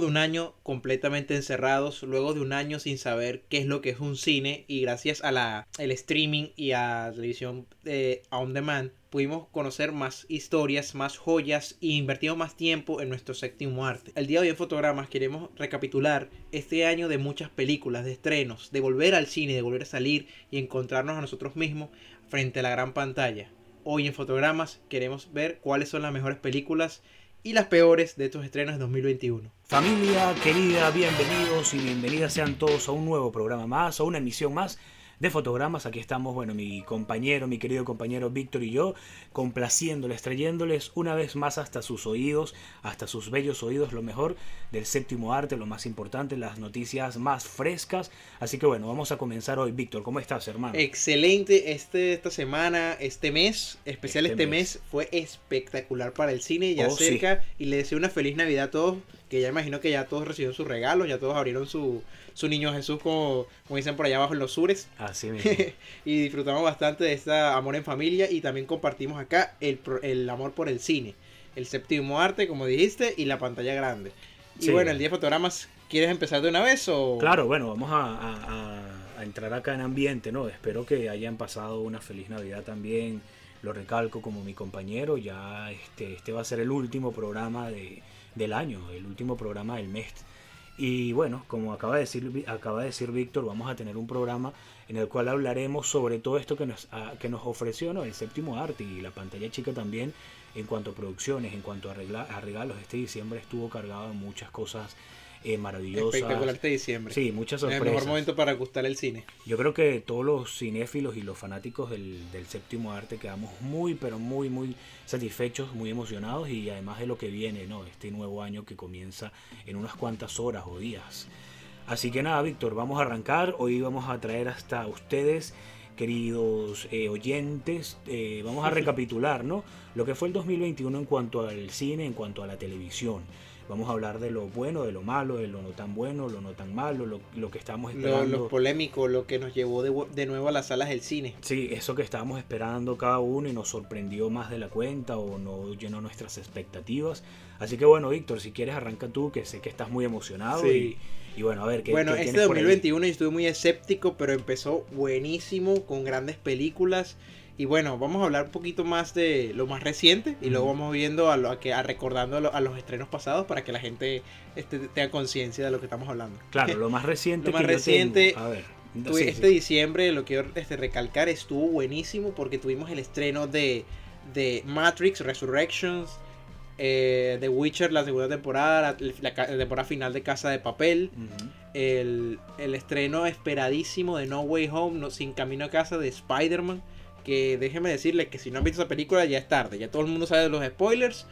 De un año completamente encerrados, luego de un año sin saber qué es lo que es un cine y gracias a la el streaming y a la televisión eh, on demand pudimos conocer más historias, más joyas y invertimos más tiempo en nuestro séptimo arte. El día de hoy en Fotogramas queremos recapitular este año de muchas películas, de estrenos, de volver al cine, de volver a salir y encontrarnos a nosotros mismos frente a la gran pantalla. Hoy en Fotogramas queremos ver cuáles son las mejores películas y las peores de estos estrenos de 2021. Familia querida, bienvenidos y bienvenidas sean todos a un nuevo programa más, a una emisión más de fotogramas. Aquí estamos, bueno, mi compañero, mi querido compañero Víctor y yo, complaciéndoles, trayéndoles una vez más hasta sus oídos, hasta sus bellos oídos, lo mejor del séptimo arte, lo más importante, las noticias más frescas. Así que bueno, vamos a comenzar hoy. Víctor, ¿cómo estás, hermano? Excelente este, esta semana, este mes, especial este, este mes. fue espectacular para el cine, ya oh, cerca, y le deseo una feliz Navidad a todos, que ya imagino que ya todos recibieron sus regalos, ya todos abrieron su su niño Jesús, como, como dicen por allá abajo en los sures. Así mismo. y disfrutamos bastante de este amor en familia y también compartimos acá el, el amor por el cine, el séptimo arte, como dijiste, y la pantalla grande. Y bueno, el día de fotogramas, ¿quieres empezar de una vez o...? Claro, bueno, vamos a, a, entrar acá en ambiente, ¿no? Espero que hayan pasado una feliz Navidad también. Lo recalco como mi compañero, ya este, este va a ser el último programa de, del año, el último programa del mes y bueno, como acaba de decir, acaba de decir Víctor, vamos a tener un programa en el cual hablaremos sobre todo esto que nos, que nos ofreció ¿no? el séptimo arte y la pantalla chica también en cuanto a producciones, en cuanto a, a regalos. Este diciembre estuvo cargado de muchas cosas eh, maravillosa. Espectacular este diciembre. Sí, muchas sorpresas. El mejor momento para gustar el cine. Yo creo que todos los cinéfilos y los fanáticos del, séptimo arte quedamos muy, pero muy, muy satisfechos, muy emocionados y además de lo que viene, ¿no? Este nuevo año que comienza en unas cuantas horas o días. Así que nada, Víctor, vamos a arrancar. Hoy vamos a traer hasta ustedes queridos eh, oyentes, eh, vamos a recapitular ¿no? lo que fue el 2021 en cuanto al cine, en cuanto a la televisión. Vamos a hablar de lo bueno, de lo malo, de lo no tan bueno, lo no tan malo, lo, que estábamos esperando. Lo, polémico, lo que nos llevó de, nuevo a las salas del cine. Sí, eso que estábamos esperando cada uno y nos sorprendió más de la cuenta o no llenó nuestras expectativas. Así que bueno, Víctor, si quieres arranca tú, que sé que estás muy emocionado. Sí. Y, bueno, a ver, ¿qué Bueno, este 2021 yo estuve muy escéptico, pero empezó buenísimo, con grandes películas. Y bueno, vamos a hablar un poquito más de lo más reciente y luego vamos viendo a, lo, a, que, a recordando a, los estrenos pasados para que la gente este, tenga conciencia de lo que estamos hablando. Claro, lo más reciente. lo más reciente. a ver. este diciembre, lo quiero este, recalcar, estuvo buenísimo porque tuvimos el estreno de, de Matrix Resurrections, eh, The Witcher, la segunda temporada, la, temporada final de Casa de Papel, el, el, estreno esperadísimo de No Way Home, no, Sin Camino a Casa de Spider-Man que déjeme decirles que si no han visto esa película ya es tarde, ya todo el mundo sabe de los spoilers.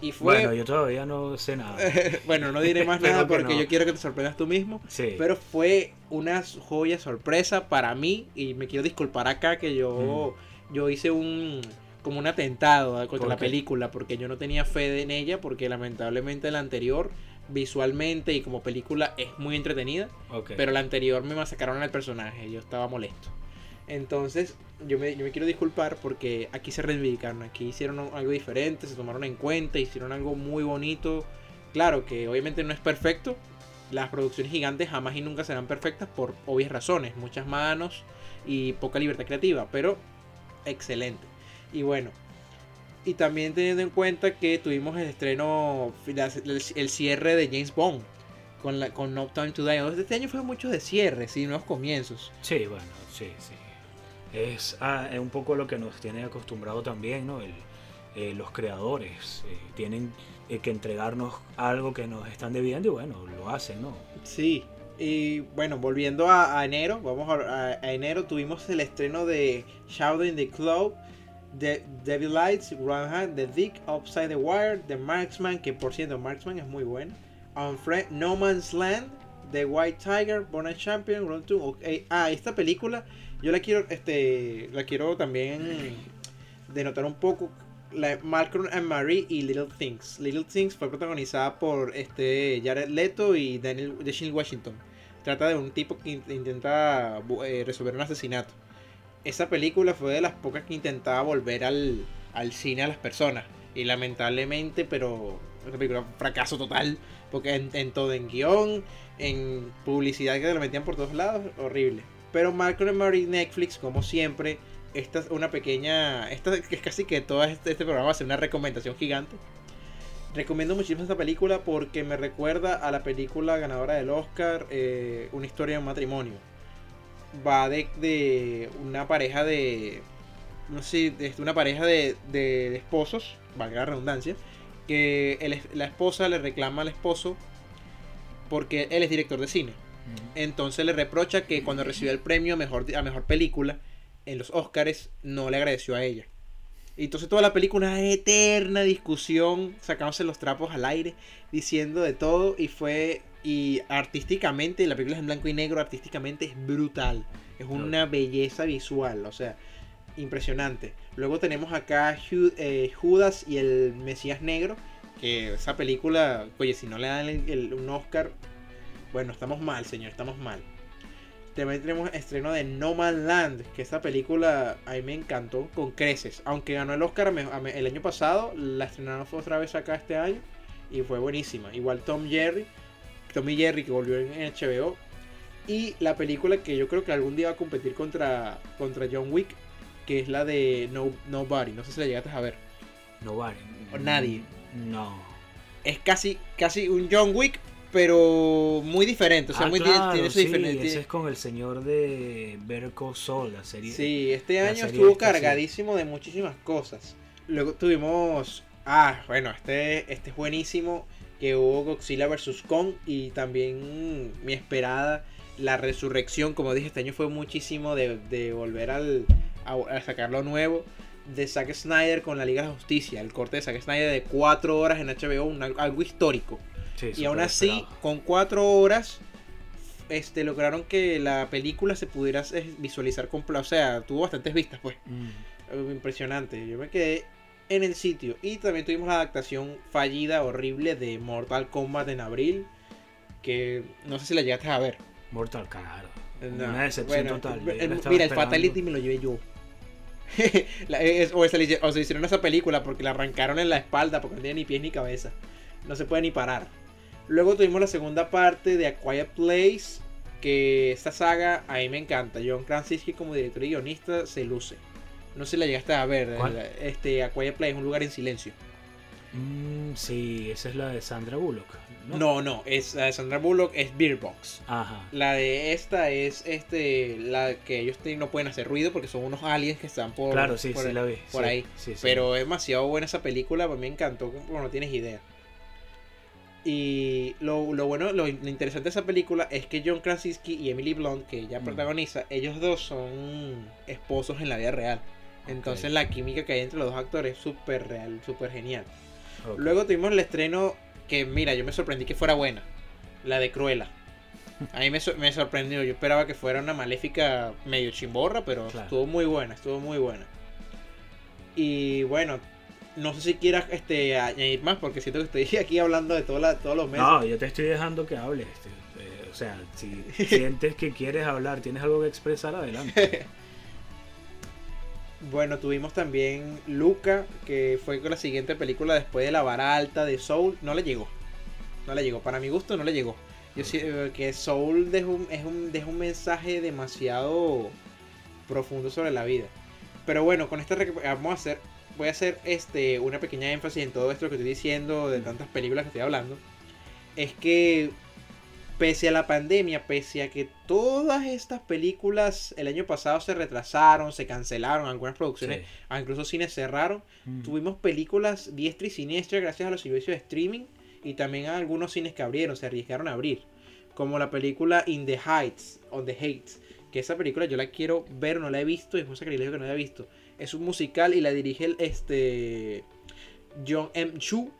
Y fue... Bueno, yo todavía no sé nada. bueno, no diré más nada porque yo quiero que te sorprendas tú mismo. Sí. Pero fue una joya sorpresa para mí y me quiero disculpar acá que yo, mm. yo hice un como un atentado contra la película porque yo no tenía fe en ella porque lamentablemente la anterior visualmente y como película es muy entretenida. Pero la anterior me masacraron al personaje, yo estaba molesto. Entonces, yo me, quiero disculpar porque aquí se reivindicaron, aquí hicieron algo diferente, se tomaron en cuenta, hicieron algo muy bonito. Claro que obviamente no es perfecto, las producciones gigantes jamás y nunca serán perfectas por obvias razones, muchas manos y poca libertad creativa, pero excelente. Y bueno, y también teniendo en cuenta que tuvimos el estreno, el, cierre de James Bond con, la, con No Time to Die. Este año fue mucho de cierres y nuevos comienzos. Sí, bueno, sí, sí es, ah, es un poco lo que nos tiene acostumbrado también, ¿no? El, eh, los creadores eh, tienen eh, que entregarnos algo que nos están debiendo y bueno, lo hacen, ¿no? Sí, y bueno, volviendo a, enero, vamos a, enero tuvimos el estreno de Shadow in the Club, The Devil Lights, The Dick, Upside the Wire, The Marksman, que por cierto, Marksman es muy bueno, Unfriend, No Man's Land, The White Tiger, Born a Champion, to... okay. Ah, esta película yo la quiero, este, la quiero también denotar un poco. La Malcolm and Marie y Little Things. Little Things fue protagonizada por este Jared Leto y Daniel Washington. Trata de un tipo que intenta eh, resolver un asesinato. Esa película fue de las pocas que intentaba volver al, al cine a las personas. Y lamentablemente, pero esa película fracaso total. Porque en, en todo, en guion, en publicidad que lo metían por todos lados, horrible. Pero Malcolm Marie Netflix, como siempre, esta es una pequeña. Esta es casi que todo este, este, programa va a ser una recomendación gigante. Recomiendo muchísimo esta película porque me recuerda a la película ganadora del Oscar, eh, Una historia de un matrimonio. Va de una pareja de. No sé, de una pareja de, de, esposos, valga la redundancia, que la esposa le reclama al esposo porque él es director de cine. Entonces le reprocha que cuando recibió el premio a mejor, a mejor película en los Oscars no le agradeció a ella. Y entonces toda la película una eterna discusión, sacándose los trapos al aire, diciendo de todo y fue y artísticamente, la película es en blanco y negro, artísticamente es brutal. Es una belleza visual, o sea, impresionante. Luego tenemos acá eh, Judas y el Mesías Negro, que esa película, oye, si no le dan un Oscar, bueno, estamos mal, señor, estamos mal. También tenemos estreno de No Man Land, que esta película a mí me encantó con creces. Aunque ganó el Oscar el año pasado, la estrenaron otra vez acá este año y fue buenísima. Igual Tom Jerry, Tommy Jerry que volvió en HBO. Y la película que yo creo que algún día va a competir contra, contra John Wick, que es la de no, Nobody. No sé si la llegaste a ver. Nobody. O nadie. No. Es casi, casi un John Wick, pero muy diferente. O sea, ah, muy claro, tiene sí, diferente. Ese es con el señor de Berco Sol, la serie. Sí, este año estuvo cargadísimo de muchísimas cosas. Luego tuvimos. Ah, bueno, este, este es buenísimo. Que hubo Godzilla vs. Kong. Y también mi esperada. La resurrección. Como dije, este año fue muchísimo de, de volver al, a, sacar lo nuevo. De Zack Snyder con la Liga de Justicia. El corte de Zack Snyder de 4 horas en HBO. algo histórico y aún así, con cuatro horas, este, lograron que la película se pudiera visualizar completo. O sea, tuvo bastantes vistas, pues. Mm. Impresionante. Yo me quedé en el sitio. Y también tuvimos la adaptación fallida, horrible de Mortal Kombat en abril. Que no sé si la llegaste a ver. Mortal, claro. Una decepción total. mira, el Fatality me lo llevé yo. o, se, o se hicieron esa película porque la arrancaron en la espalda porque no tiene ni pies ni cabeza. No se puede ni parar. Luego tuvimos la segunda parte de A Quiet Place, que esta saga a mí me encanta. John Krasinski como director y guionista se luce. No sé si la llegaste a ver. Este, A Quiet Place, un lugar en silencio. Mm, sí, esa es la de Sandra Bullock. ¿no? no, es la de Sandra Bullock es Beer Box. Ajá. La de esta es este la que ellos no pueden hacer ruido porque son unos aliens que están por, claro, sí, por, sí, la vi. por ahí. Pero es demasiado buena esa película, me encantó, como no tienes idea. Y lo, bueno, lo, interesante de esa película es que John Krasinski y Emily Blunt, que ella mm. protagoniza, ellos dos son esposos en la vida real. Entonces la química que hay entre los dos actores es súper real, súper genial. Luego tuvimos el estreno que, mira, yo me sorprendí que fuera buena. La de Cruella. A mí me, me sorprendió. Yo esperaba que fuera una maléfica medio chimborra, pero estuvo muy buena, estuvo muy buena. Y bueno, no sé si quieras este, añadir más, porque siento que estoy aquí hablando de todos los meses. No, yo te estoy dejando que hables. Este, eh, o sea, si sientes que quieres hablar, tienes algo que expresar, adelante. bueno, tuvimos también Luca, que fue con la siguiente película después de La Vara Alta de Soul. No le llegó. No le llegó. Para mi gusto, no le llegó. Yo siento que Soul deja un, es un, deja un mensaje demasiado profundo sobre la vida. Pero bueno, con esta vamos a hacer voy a hacer este, una pequeña énfasis en todo esto que estoy diciendo, de tantas películas que estoy hablando. Es que pese a la pandemia, pese a que todas estas películas el año pasado se retrasaron, se cancelaron, algunas producciones, incluso cines cerraron, mm. tuvimos películas diestra y siniestra gracias a los servicios de streaming y también a algunos cines que abrieron, se arriesgaron a abrir, como la película In the Heights, On the Heights, que esa película yo la quiero ver, no la he visto, es un sacrilegio que no la he visto es un musical y la dirige el, este John M. Chu.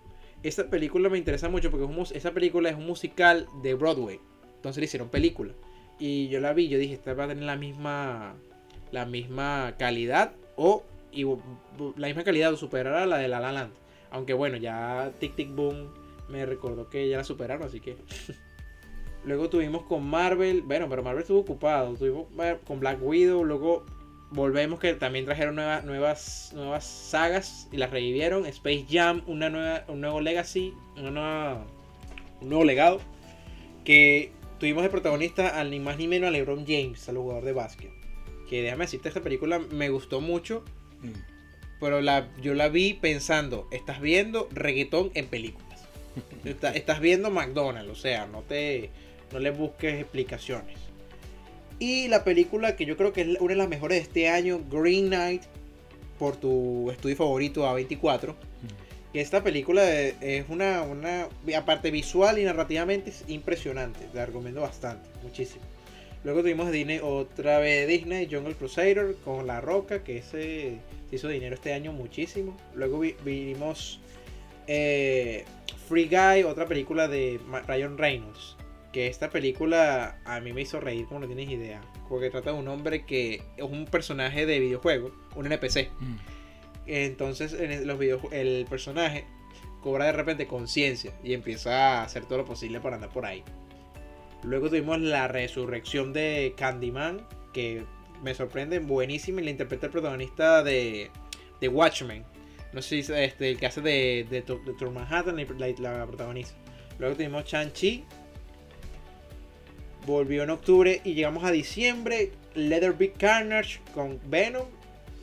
Esta película me interesa mucho porque esa película es un musical de Broadway. Entonces le hicieron película. Y yo la vi, yo dije, esta va a tener la misma, la misma calidad o y, la misma calidad o superar a la de La La Land. Aunque bueno, ya Tic Tic Boom me recordó que ya la superaron, así que... luego tuvimos con Marvel, bueno, pero Marvel estuvo ocupado. Tuvimos con Black Widow, luego volvemos que también trajeron nuevas, nuevas, nuevas sagas y las revivieron. Space Jam, una nueva, un nuevo legacy, una un nuevo legado. Que tuvimos de protagonista al ni más ni menos a LeBron James, al jugador de básquet. Que déjame decirte, esta película me gustó mucho. Mm. Pero la, yo la vi pensando, estás viendo reggaetón en películas. estás viendo McDonald's, o sea, no te no le busques explicaciones. Y la película que yo creo que es una de las mejores de este año, Green Knight, por tu estudio favorito A24. Y esta película es una, una, aparte visual y narrativamente, es impresionante. La recomiendo bastante, muchísimo. Luego tuvimos Disney, otra vez Disney, Jungle Crusader con La Roca, que ese se hizo dinero este año muchísimo. Luego vimos eh, Free Guy, otra película de Ryan Reynolds que esta película a mí me hizo reír como no tienes idea. Porque trata de un hombre que es un personaje de videojuego, un NPC. Mm. Entonces en los el personaje cobra de repente conciencia y empieza a hacer todo lo posible para andar por ahí. Luego tuvimos la resurrección de Candyman, que me sorprende, buenísima, y la interpreta el protagonista de, de Watchmen. No sé si este, el que hace de, de, de, Manhattan, la, la protagonista. Luego tuvimos Chan-Chi, volvió en octubre y llegamos a diciembre. Leather Big Carnage con Venom,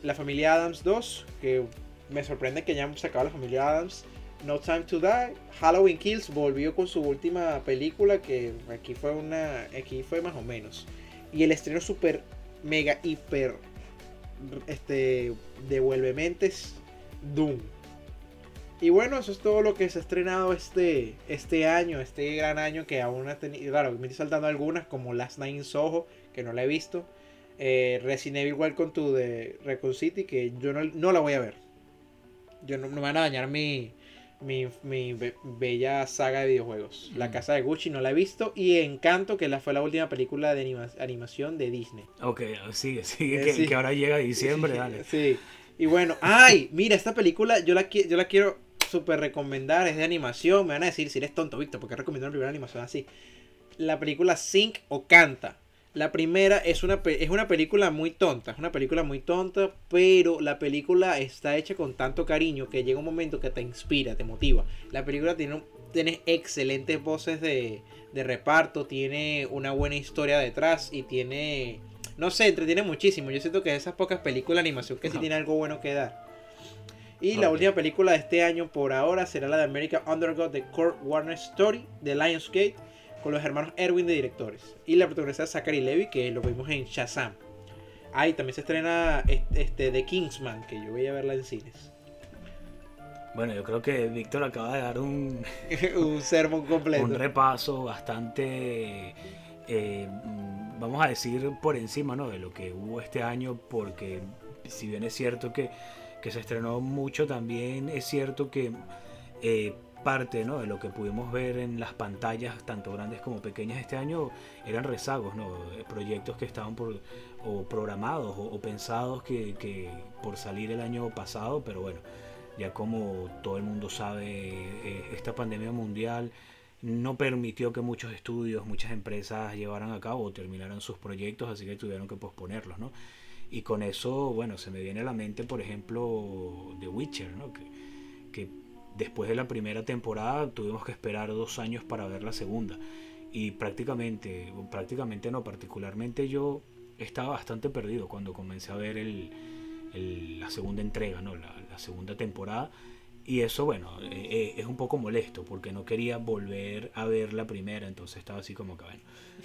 la familia Adams 2, que me sorprende que ya hemos sacado la familia Adams. No Time to Die, Halloween Kills volvió con su última película que aquí fue una, aquí fue más o menos. Y el estreno super mega hiper este devuelve mentes Doom. Y bueno, eso es todo lo que se ha estrenado este, este año, este gran año que aún ha tenido. Claro, me estoy saltando algunas, como Last Night in Soho, que no la he visto. Eh, Resident Evil Welcome to the Recon City, que yo no, la voy a ver. Yo no, me van a dañar mi, mi, bella saga de videojuegos. La. Casa de Gucci no la he visto. Y Encanto, que la, fue la última película de animación de Disney. Ok, sigue, sigue, eh, que, que, ahora llega diciembre, dale. Sí. Y bueno, ay, mira, esta película yo la, yo la quiero súper recomendar, es de animación. Me van a decir si eres tonto, Víctor, porque recomiendo la primera animación así. La película Sync o Canta. La primera es una, es una película muy tonta, es una película muy tonta, pero la película está hecha con tanto cariño que llega un momento que te inspira, te motiva. La película tiene, tiene excelentes voces de, de reparto, tiene una buena historia detrás y tiene, no sé, entretiene muchísimo. Yo siento que esas pocas películas de animación que sí tiene algo bueno que dar. Y la última película de este año por ahora será la de American Undergod de Kurt Warner Story de Lionsgate con los hermanos Erwin de directores. Y la protagonista Zachary Levy que lo vimos en Shazam. Ahí también se estrena este, The Kingsman, que yo voy a verla en cines. Bueno, yo creo que Víctor acaba de dar un, un sermón completo. Un repaso bastante, eh, vamos a decir, por encima ¿no? de lo que hubo este año, porque si bien es cierto que que se estrenó mucho, también es cierto que eh, parte ¿no? de lo que pudimos ver en las pantallas, tanto grandes como pequeñas este año, eran rezagos, ¿no? Eh, proyectos que estaban por, o programados o, pensados que, por salir el año pasado, pero bueno, ya como todo el mundo sabe, eh, esta pandemia mundial no permitió que muchos estudios, muchas empresas llevaran a cabo o terminaran sus proyectos, así que tuvieron que posponerlos, ¿no? Y con eso, bueno, se me viene a la mente, por ejemplo, The Witcher, ¿no? que, después de la primera temporada tuvimos que esperar dos años para ver la segunda. Y prácticamente, prácticamente no, particularmente yo estaba bastante perdido cuando comencé a ver el, la segunda entrega, ¿no? la, la segunda temporada y eso, bueno, eh, eh, es un poco molesto porque no quería volver a ver la primera, entonces estaba así como que, bueno,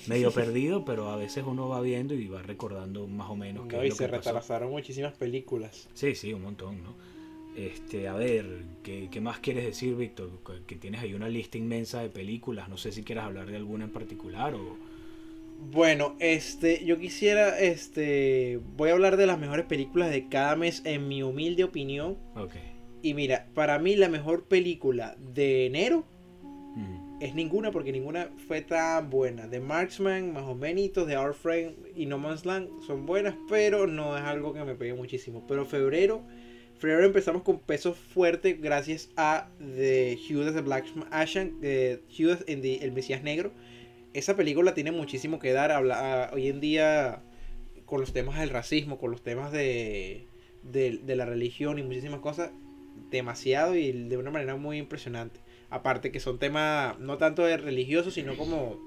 medio perdido, pero a veces uno va viendo y va recordando más o menos que y se retrasaron muchísimas películas. Sí, sí, un montón, ¿no? Este, a ver, ¿qué, ¿qué, más quieres decir, Víctor? Que tienes ahí una lista inmensa de películas, no sé si quieres hablar de alguna en particular o... Bueno, este, yo quisiera, este, voy a hablar de las mejores películas de cada mes en mi humilde opinión. Ok y mira, para mí la mejor película de enero es ninguna porque ninguna fue tan buena. The Marksman, más o menos, The Our Friend y No Man's Land son buenas, pero no es algo que me pegue muchísimo. Pero febrero, febrero empezamos con peso fuerte gracias a The Judas the Black Ashen, de Judas en El Mesías Negro. Esa película tiene muchísimo que dar habla, hoy en día con los temas del racismo, con los temas de, de, de la religión y muchísimas cosas, demasiado y de una manera muy impresionante. Aparte que son temas no tanto de religiosos, sino como,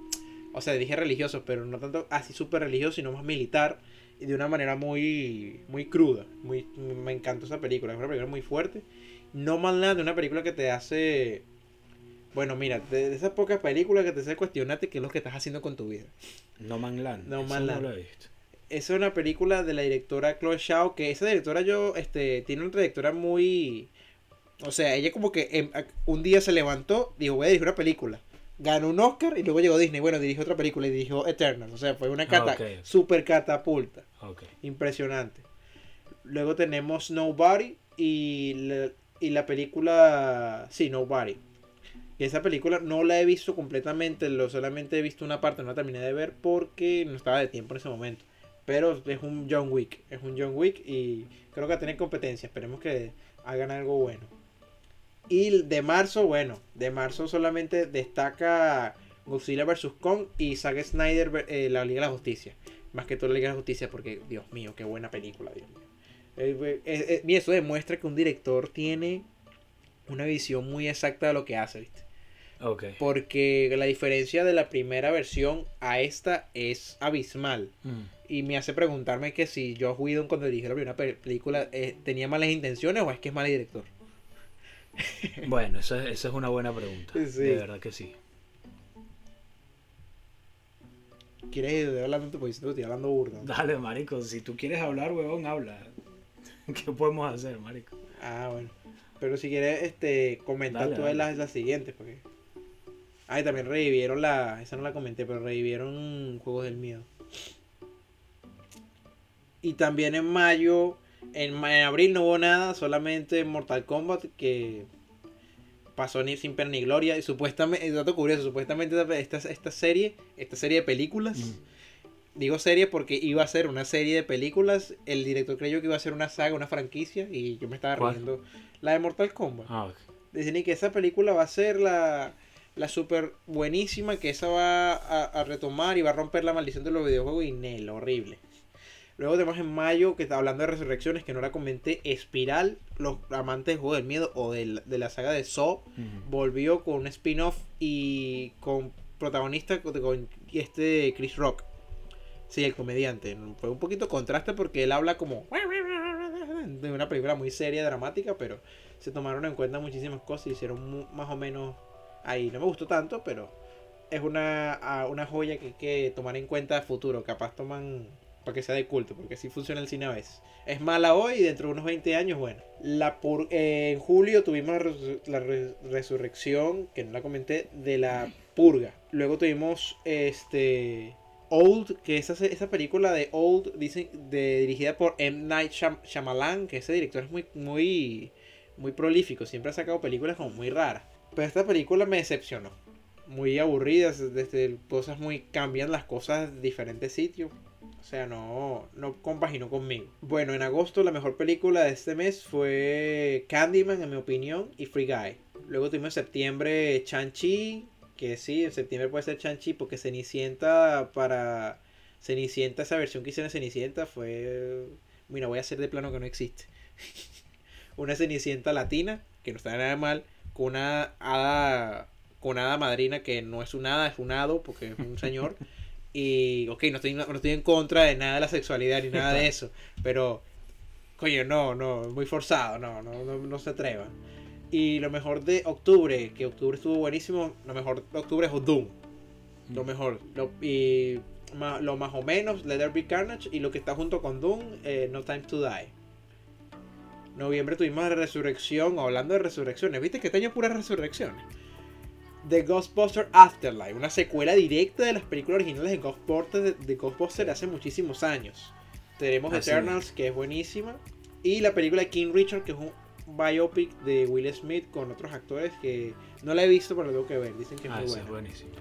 o sea, dije religiosos, pero no tanto así súper religioso, sino más militar y de una manera muy, muy cruda. Muy, me encantó esa película, es una película muy fuerte. No nada de una película que te hace, bueno, mira, de, esas pocas películas que te hace cuestionarte qué es lo que estás haciendo con tu vida. No Man Land. No Man Land. No Es una película de la directora Chloe Shao, que esa directora yo, este, tiene una trayectoria muy o sea, ella como que em, un día se levantó, dijo, voy a dirigir una película. Ganó un Oscar y luego llegó Disney. Bueno, dirigió otra película y dirigió Eternal. O sea, fue una cata super catapulta. Impresionante. Luego tenemos Nobody y la, y la película... Sí, Nobody. Y esa película no la he visto completamente, lo solamente he visto una parte, no la terminé de ver porque no estaba de tiempo en ese momento. Pero es un John Wick, es un John Wick y creo que va a tener competencia. Esperemos que hagan algo bueno. Y de marzo, bueno, de marzo solamente destaca Godzilla vs. Kong y Zack Snyder, eh, la Liga de la Justicia. Más que todo la Liga de la Justicia, porque, Dios mío, qué buena película, Dios mío. Eh, eh, y eso demuestra que un director tiene una visión muy exacta de lo que hace, ¿viste? Okay. Porque la diferencia de la primera versión a esta es abismal. Mm. Y me hace preguntarme que si Josh Whedon cuando dirigió la primera película tenía malas intenciones o es que es mal director. Bueno, esa, es una buena pregunta. De verdad que sí. ¿Quieres ir hablando tu posición? Estoy hablando burda. Dale, marico. Si tú quieres hablar, huevón, habla. ¿Qué podemos hacer, marico? Ah, bueno. Pero si quieres, este, comentar tú Las, las siguientes, porque... Ah, también revivieron la... Esa no la comenté, pero revivieron Juegos del Miedo. Y también en mayo en, abril no hubo nada, solamente Mortal Kombat que pasó ni sin pena ni gloria. Y supuestamente, dato curioso, supuestamente esta, esta serie, esta serie de películas, digo serie porque iba a ser una serie de películas. El director creyó que iba a ser una saga, una franquicia, y yo me estaba riendo. La de Mortal Kombat. Ah, Dicen que esa película va a ser la, la super buenísima, que esa va a, a, retomar y va a romper la maldición de los videojuegos y Nel, horrible. Luego tenemos en mayo, que está hablando de resurrecciones, que no la comenté, Espiral, los amantes del juego del miedo o de la, saga de Saw, volvió con un spin-off y con protagonista con este Chris Rock. Sí, el comediante. Fue un poquito contraste porque él habla como de una película muy seria, dramática, pero se tomaron en cuenta muchísimas cosas y hicieron más o menos ahí. No me gustó tanto, pero es una, una joya que hay que tomar en cuenta a futuro. Capaz toman para que sea de culto, porque así funciona el cine a veces. Es mala hoy y dentro de unos 20 años, bueno. La en julio tuvimos la, resurrección, que no la comenté, de la purga. Luego tuvimos este Old, que esa, esa película de Old, dicen, de, dirigida por M. Night Shyamalan, que ese director es muy, muy, muy prolífico, siempre ha sacado películas como muy raras. Pero esta película me decepcionó. Muy aburrida, desde cosas muy cambian las cosas en diferentes sitios o sea, no, no compaginó conmigo. Bueno, en agosto la mejor película de este mes fue Candyman, en mi opinión, y Free Guy. Luego tuvimos en septiembre Chanchi, que sí, en septiembre puede ser Chanchi porque Cenicienta para... Cenicienta, esa versión que hice de Cenicienta fue... Mira, voy a hacer de plano que no existe. una Cenicienta latina, que no está nada mal, con una hada, con hada madrina que no es un hada, es un hado, porque es un señor. Y, ok, no estoy, no, estoy en contra de nada de la sexualidad ni nada de eso, pero, coño, no, no, muy forzado, no, no, no, se atreva. Y lo mejor de octubre, que octubre estuvo buenísimo, lo mejor de octubre es Doom. Lo mm. mejor. Lo, y lo más o menos, Let There Be Carnage. Y lo que está junto con Doom, eh, No Time to Die. Noviembre tuvimos la resurrección, hablando de resurrecciones. ¿Viste que este año es pura resurrecciones? The Ghostbuster Afterlife, una secuela directa de las películas originales de Ghostbusters de, Ghostbusters hace muchísimos años. Tenemos ah, Eternals, que es buenísima, y la película de King Richard, que es biopic de Will Smith con otros actores que no la he visto, pero la tengo que ver. Dicen que es Ah, muy buena. es buenísima.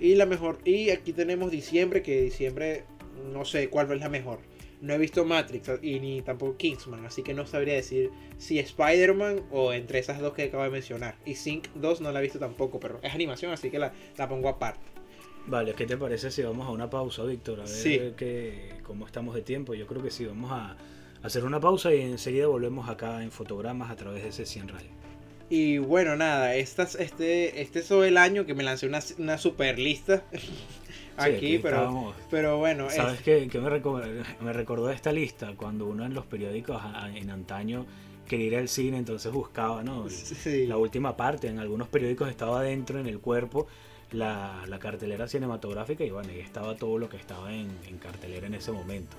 Y la mejor, y aquí tenemos diciembre, que diciembre no sé cuál es la mejor. No he visto Matrix y ni tampoco Kingsman, así que no sabría decir si Spider-Man o entre esas dos que acabo de mencionar. Y Sync 2 no la he visto tampoco, pero es animación, así que la, la pongo aparte. Vale, ¿qué te parece si vamos a una pausa, Víctor? A ver Sí. qué- cómo estamos de tiempo. Yo creo que sí, vamos a hacer una pausa y enseguida volvemos acá en fotogramas a través de ese 100 Radio. Y bueno, nada, estas, este, este es el año que me lancé una, una super lista Sí, aquí, pero, estábamos- pero bueno, es- ¿Sabes qué, qué me, reco- me recordó esta lista? Cuando uno en los periódicos en antaño quería ir al cine, entonces buscaba, ¿no? Sí. La última parte, en algunos periódicos estaba dentro en el cuerpo la, la cartelera cinematográfica y bueno, ahí estaba todo lo que estaba en, en cartelera en ese momento.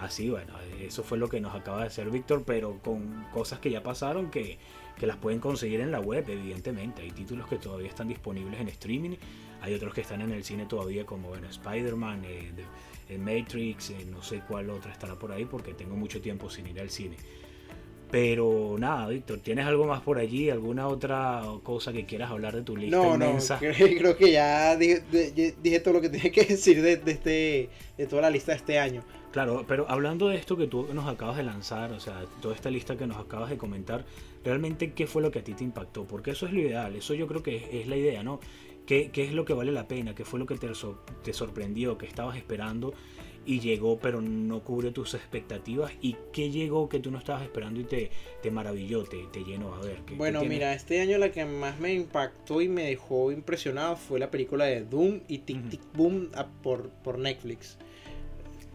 Así, bueno, eso fue lo que nos acaba de hacer Víctor, pero con cosas que ya pasaron que, que las pueden conseguir en la web, evidentemente. Hay títulos que todavía están disponibles en streaming, hay otros que están en el cine todavía, como bueno, Spider-Man, eh, eh, Matrix, eh, no sé cuál otra estará por ahí porque tengo mucho tiempo sin ir al cine. Pero nada, Víctor, ¿tienes algo más por allí? ¿Alguna otra cosa que quieras hablar de tu lista No, no, inmensa? creo, creo que ya dije, de- dije todo lo que tenía que decir de, de este, de toda la lista de este año. Claro, pero hablando de esto que tú nos acabas de lanzar, o sea, toda esta lista que nos acabas de comentar, realmente qué fue lo que a ti te impactó, porque eso es lo ideal, eso yo creo que es, es la idea, ¿no? ¿Qué, qué es lo que vale la pena? ¿Qué fue lo que te, te sorprendió, que estabas esperando y llegó pero no cubre tus expectativas? ¿Y qué llegó que tú no estabas esperando y te, te maravilló, te, te llenó? A ver, ¿qué, qué Bueno, mira, este año la que más me impactó y me dejó impresionado fue la película de Doom y Tic. Tic Boom a- por, por Netflix.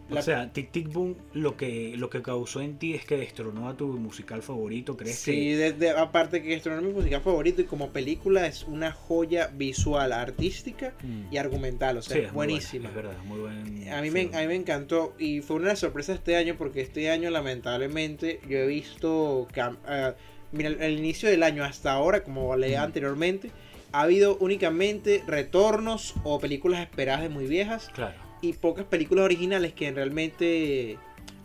La- O sea, Tic Tic Boom lo que, lo que causó en ti es que destronó a tu musical favorito, ¿crees Sí, que...? desde, aparte que es mi música favorito y como película es una joya visual, artística Mm. y argumental, o sea, Sí, es buena, buenísima. es verdad, muy buen A mí, me, a mí me encantó y fue una sorpresa este año porque este año lamentablemente yo he visto ah, mira el, el inicio del año hasta ahora como leí Ujú. anteriormente ha habido únicamente retornos o películas esperadas de muy viejas Claro. Y pocas películas originales que realmente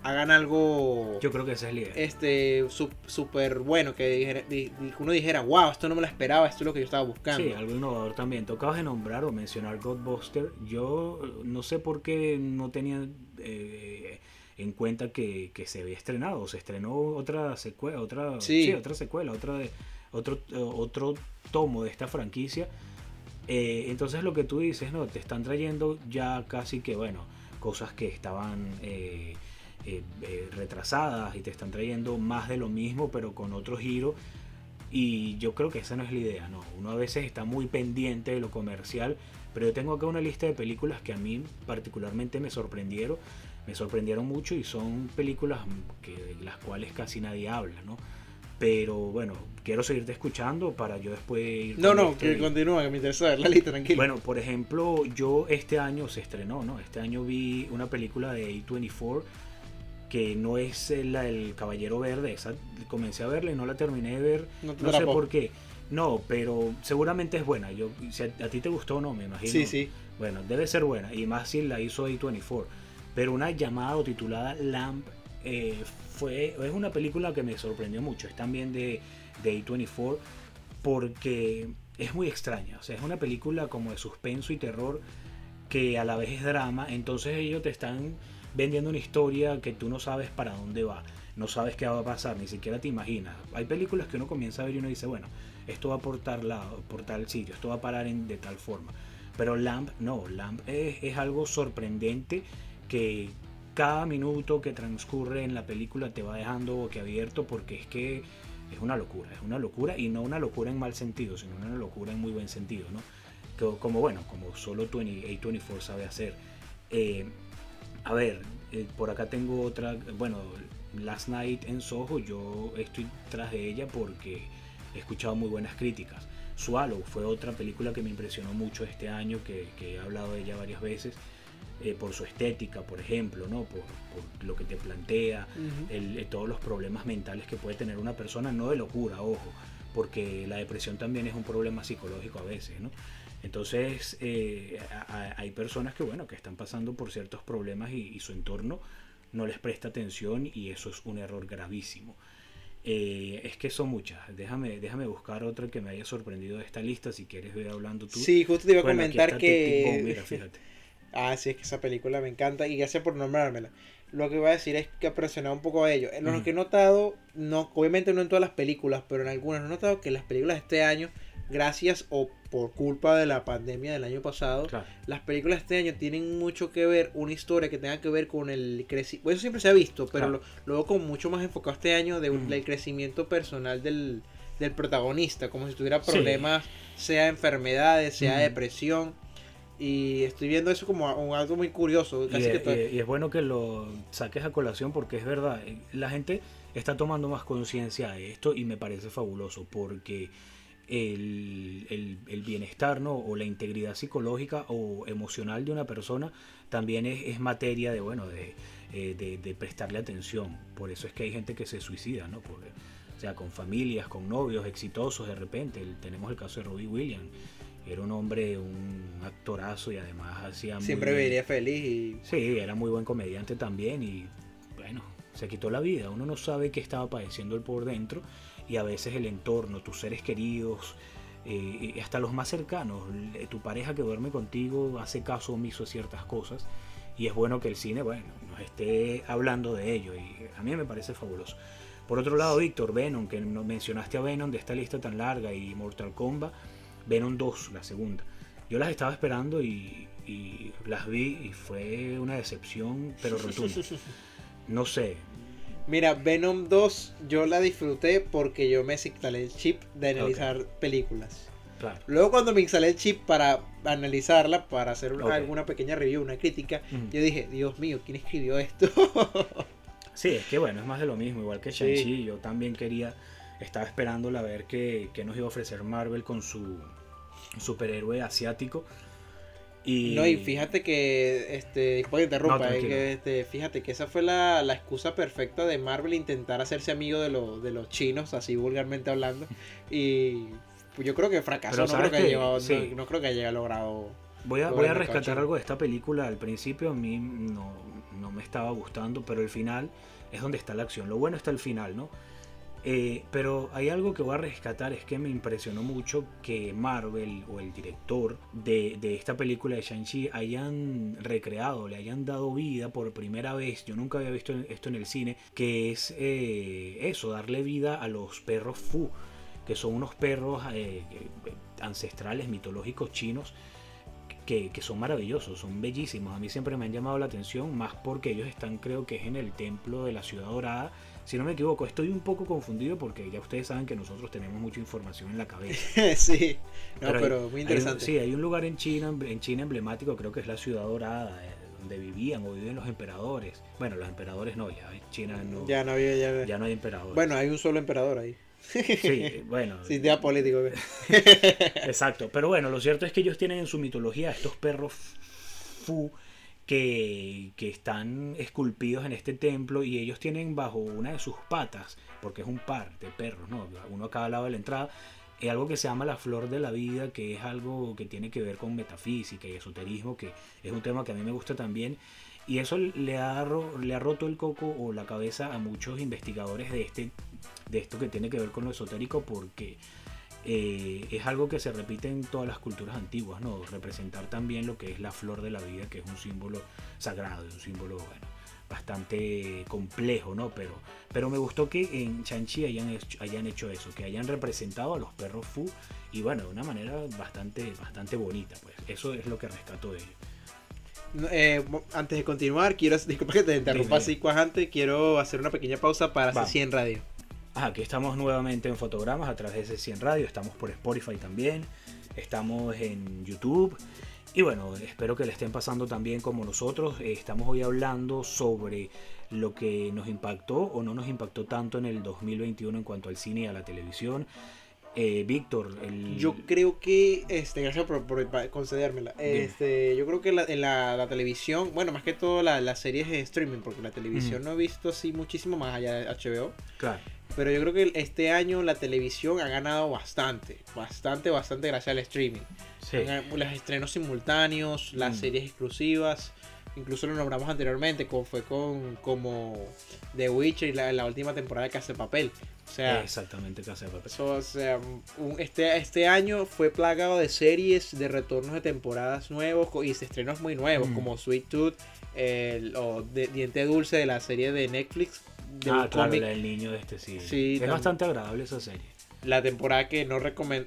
hagan algo Yo creo que esa es la idea. este súper bueno que dijera- di- uno dijera wow esto no me lo esperaba esto es lo que yo estaba buscando Sí, algo innovador también. Tocabas de nombrar o mencionar Godbuster. Yo eh, no sé por qué no tenía eh, en cuenta que, que se había estrenado. Se estrenó otra secuela, otra, Sí. sí, otra secuela, otra de, otro, eh, otro tomo de esta franquicia. Eh, entonces lo que tú dices, ¿no? Te están trayendo ya casi que, bueno, cosas que estaban eh, eh, eh, retrasadas y te están trayendo más de lo mismo, pero con otro giro. Y yo creo que esa no es la idea, ¿no? Uno a veces está muy pendiente de lo comercial, pero yo tengo acá una lista de películas que a mí particularmente me sorprendieron, me sorprendieron mucho y son películas que, de las cuales casi nadie habla, ¿no? Pero bueno, quiero seguirte escuchando para yo después ir... no no que continúa que me interesa ver la lista tranquilo bueno, por ejemplo, yo este año se estrenó, ¿no? Este año vi una película de A24 que no es la del Caballero Verde, esa comencé a verla y no la terminé de ver, no, te no sé por qué. No, pero seguramente es buena. Yo, si a, a ti te gustó no, me imagino. sí sí Bueno, debe ser buena. Y más si la hizo A24. Pero una llamada o titulada Lamp eh, fue, es una película que me sorprendió mucho. Es también de, de A24 porque es muy extraña. O sea, es una película como de suspenso y terror que a la vez es drama. Entonces ellos te están vendiendo una historia que tú no sabes para dónde va. No sabes qué va a pasar, ni siquiera te imaginas. Hay películas que uno comienza a ver y uno dice, bueno, esto va por tal lado, por tal sitio, esto va a parar de tal forma. Pero Lamp no, Lamp es algo sorprendente que cada minuto que transcurre en la película te va dejando boquiabierto porque es que es una locura, es una locura y no una locura en mal sentido, sino una locura en muy buen sentido, ¿no? Como bueno, como solo 20, A24 sabe hacer. Eh, a ver, eh, por acá tengo otra, bueno, Last Night en Soho, yo estoy tras de ella porque he escuchado muy buenas críticas. Swallow fue otra película que me impresionó mucho este año, que, que he hablado de ella varias veces, eh, por su estética, por ejemplo, ¿no? por, por lo que te plantea, el- eh, todos los problemas mentales que puede tener una persona, no de locura, ojo, porque la depresión también es un problema psicológico a veces, ¿no? Entonces, eh, a- a- hay personas que, bueno, que están pasando por ciertos problemas y, y su entorno no les presta atención y eso es un error gravísimo. Eh, es que son muchas. Déjame, déjame buscar otra que me haya sorprendido de esta lista. Si quieres, voy hablando tú. Sí, justo te iba a Bueno, comentar que. Mira, fíjate. Ah, sí, es que esa película me encanta y gracias por nombrármela. Lo que voy a decir es que presionado un poco a ello. En lo que he notado, no, obviamente no en todas las películas, pero en algunas he notado que las películas de este año, gracias o por culpa de la pandemia del año pasado, Claro. las películas de este año tienen mucho que ver, una historia que tenga que ver con el crecimiento. Eso siempre se ha visto, pero Claro. lo, veo como mucho más enfocado este año de, del crecimiento personal del, del protagonista, como si tuviera Sí. problemas, sea enfermedades, sea depresión. Y estoy viendo eso como un algo muy curioso. Y, Casi que es- todo- y- es bueno que lo saques a colación porque es verdad, eh, la gente está tomando más conciencia de esto y me parece fabuloso porque el, el- el bienestar ¿no? o la integridad psicológica o emocional de una persona también es, es materia de, bueno, de, eh, de- de prestarle atención. Por eso es que hay gente que se suicida, ¿no? O sea, con familias, con novios exitosos de repente. El- tenemos el caso de Robbie Williams. Era un hombre, un actorazo y además hacía muy siempre bien- viviría feliz y Sí, era muy buen comediante también y bueno, se quitó la vida. Uno no sabe qué estaba padeciendo él por dentro y a veces el entorno, tus seres queridos, eh, hasta los más cercanos, tu pareja que duerme contigo hace caso omiso a ciertas cosas y es bueno que el cine, bueno, nos esté hablando de ello y a mí me parece fabuloso. Por otro lado, Víctor, Venom, que mencionaste a Venom de esta lista tan larga y Mortal Kombat, Venom 2, la segunda. Yo las estaba esperando y, y las vi y fue una decepción, pero rotunda. No sé, Mira, Venom 2 yo la disfruté porque yo me instalé el chip de analizar películas. claro. Luego cuando me instalé el chip para analizarla, para hacer una- alguna pequeña review, una crítica, yo dije, Dios mío, ¿quién escribió esto? Sí, es que bueno, es más de lo mismo, igual que Sí. Shang-Chi, yo también quería, estaba esperándola a ver qué, qué nos iba a ofrecer Marvel con su superhéroe asiático. Y, No, y fíjate que, este, disculpa que interrumpa, No, eh, que, este, fíjate que esa fue la, la excusa perfecta de Marvel intentar hacerse amigo de, los de los chinos, así vulgarmente hablando, y pues, yo creo que fracasó, no creo, ¿sabes que haya, no- Sí. no creo que haya logrado... Voy a, Lo voy a rescatar mercado algo de esta película. Al principio a mí no, no me estaba gustando, pero el final es donde está la acción. Lo bueno está el final, ¿no? Eh, pero hay algo que voy a rescatar, es que me impresionó mucho que Marvel o el director de, esta película de Shang-Chi hayan recreado, le hayan dado vida por primera vez, yo nunca había visto esto en el cine, que es eh, eso, darle vida a los perros Fu, que son unos perros eh, ancestrales, mitológicos chinos, que, que son maravillosos, son bellísimos. A mí siempre me han llamado la atención, más porque ellos están, creo que es en el templo de la ciudad dorada. Si no me equivoco, estoy un poco confundido porque ya ustedes saben que nosotros tenemos mucha información en la cabeza. sí, no, Pero pero, hay- muy hay un- interesante. sí, hay un lugar en China, en China emblemático, creo que es la ciudad dorada, eh, donde vivían o viven los emperadores. Bueno, los emperadores no, ya en China no, ya, ya no había, ya... no hay emperadores. Bueno, hay un solo emperador ahí. sí, bueno. Sin idea político. Exacto, pero bueno, lo cierto es que ellos tienen en su mitología estos perros fu que, que están esculpidos en este templo y ellos tienen bajo una de sus patas, porque es un par de perros, ¿no? uno a cada lado de la entrada, es algo que se llama la flor de la vida, que es algo que tiene que ver con metafísica y esoterismo, que es un tema que a mí me gusta también. Y eso le ha, le ha roto el coco o la cabeza a muchos investigadores de, este, de esto que tiene que ver con lo esotérico, porque eh, es algo que se repite en todas las culturas antiguas, ¿no? Representar también lo que es la flor de la vida, que es un símbolo sagrado, un símbolo, bueno, bastante complejo, ¿no? Pero, pero me gustó que en Chanchi hayan hecho, hayan hecho eso, que hayan representado a los perros Fu y bueno, de una manera bastante, bastante bonita, pues. Eso es lo que rescato de ellos. Eh, antes de continuar, quiero, disculpa que te interrumpa así quiero hacer una pequeña pausa para Vamos. C100 Radio. Ah, aquí estamos nuevamente en Fotogramas a través de C100 Radio, estamos por Spotify también, estamos en YouTube y bueno, espero que le estén pasando también como nosotros. Eh, Estamos hoy hablando sobre lo que nos impactó o no nos impactó tanto en el 2021 en cuanto al cine y a la televisión. Eh, Víctor, el... Yo creo que, este, gracias por, por concedérmela. Este, yo creo que la- en la, la televisión, bueno, más que todo la- las series de streaming, porque la televisión Ujú. no he visto así muchísimo más allá de HBO. Claro, Pero yo creo que este año la televisión ha ganado bastante, bastante, bastante gracias al streaming. sí. Los estrenos simultáneos, las Mm. series exclusivas, incluso lo nombramos anteriormente, como fue con como The Witcher y la, la última temporada que hace papel. O sea, Exactamente, Casa de Papel. o sea, un- este, este año fue plagado de series, de retornos de temporadas nuevos y de estrenos muy nuevos, Mm. como Sweet Tooth el, o de, Diente Dulce de la serie de Netflix. De ah, un claro, cómic. del niño de este sí. Sí, es bastante agradable esa serie. la temporada que no,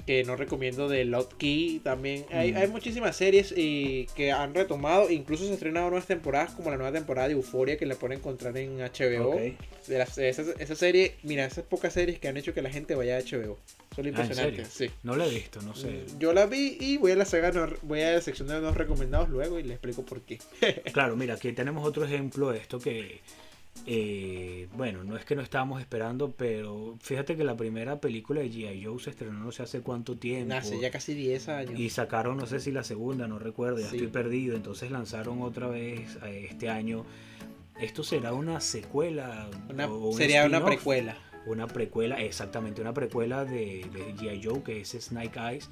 que no recomiendo de Lot Key también. Hay, Mm. hay muchísimas series y que han retomado, incluso se estrenaron nuevas temporadas como la nueva temporada de Euphoria que la pueden encontrar en HBO. Ok. De las- esa, esa serie, mira, esas pocas series que han hecho que la gente vaya a HBO. Son Ah, ¿en impresionantes. sí. No la he visto, no sé. Mm, Yo la vi y voy a la saga, no- voy a la sección de los recomendados luego y les explico por qué. Claro, mira, aquí tenemos otro ejemplo de esto que, eh, bueno, no es que no estábamos esperando, pero fíjate que la primera película de G.I. Joe se estrenó no sé hace cuánto tiempo. Hace ya casi 10 años. Y sacaron, no sé si la segunda, no recuerdo, ya Sí. estoy perdido. Entonces lanzaron otra vez eh, este año. ¿Esto será una secuela? Una- o un sería una precuela. Una precuela, exactamente, una precuela de, de G.I. Joe, que es Snake Eyes.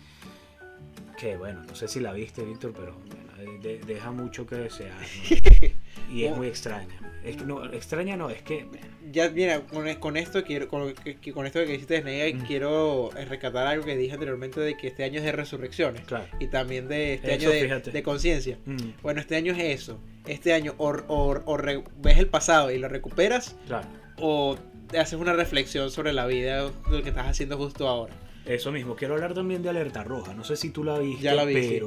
Que bueno, no sé si la viste, Víctor, pero bueno, de- de- deja mucho que desear. ¿no? Y es Oh. muy extraña. Es que, no, extraña no, es que. Ya, mira, con, con esto quiero, con, con esto que hiciste de Snake Mm. quiero eh, rescatar algo que dije anteriormente de que este año es de resurrecciones. Claro. Y también de este Eso, año de, de conciencia. Mm, Bueno, este año es eso. Este año o, o- o re- ves el pasado y lo recuperas claro. o te haces una reflexión sobre la vida de lo que estás haciendo justo ahora. Eso mismo, quiero hablar también de Alerta Roja. No sé si tú la viste, Ya la vi, sí.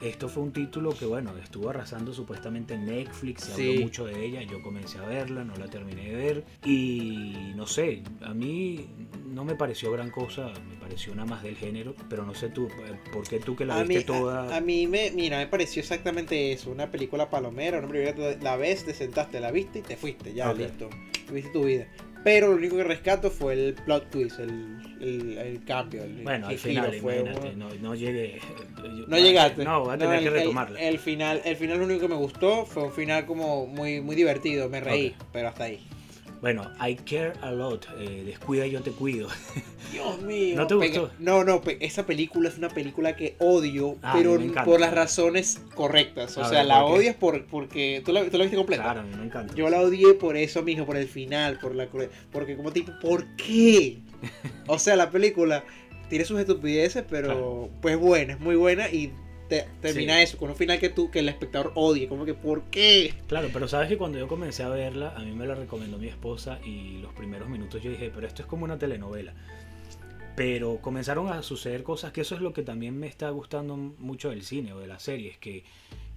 Esto fue un título que, bueno, estuvo arrasando supuestamente en Netflix. Se Sí. habló mucho de ella. Yo comencé a verla, no la terminé de ver. Y no sé, a mí no me pareció gran cosa. Me pareció una más del género. Pero no sé tú, eh, ¿por qué tú que la a viste mí, toda? a, a mí me, mira, me pareció exactamente eso, una película palomera, una película la ves, te sentaste, la viste y te fuiste, ya listo, viste tu vida. Pero lo único que rescato fue el plot twist, el, el, el cambio, el, bueno, al el final, giro, fue imagínate, no, no llegué. No llegaste. No, voy a tener el- que retomarla. El, final, el final lo único que me gustó fue un final como muy, muy divertido, me reí, Ok. pero hasta ahí. Bueno, I care a lot. eh, descuida y yo te cuido. Dios mío. ¿No te gustó? No, no, esa película es una película que odio, Ah, pero por las razones correctas. O A sea, ver, la ¿por odias por, porque... ¿Tú la, tú la viste completa? Claro, me encanta. Yo la odié por eso, mijo, por el final, por la porque como tipo, ¿por qué? O sea, la película tiene sus estupideces, pero Claro. pues buena, es muy buena y te- termina Sí. eso con un final que tú que el espectador odie, como que ¿por qué? Claro, pero sabes que cuando yo comencé a verla, a mí me la recomendó mi esposa y los primeros minutos yo dije, pero esto es como una telenovela. Pero comenzaron a suceder cosas que eso es lo que también me está gustando mucho del cine o de las series, que,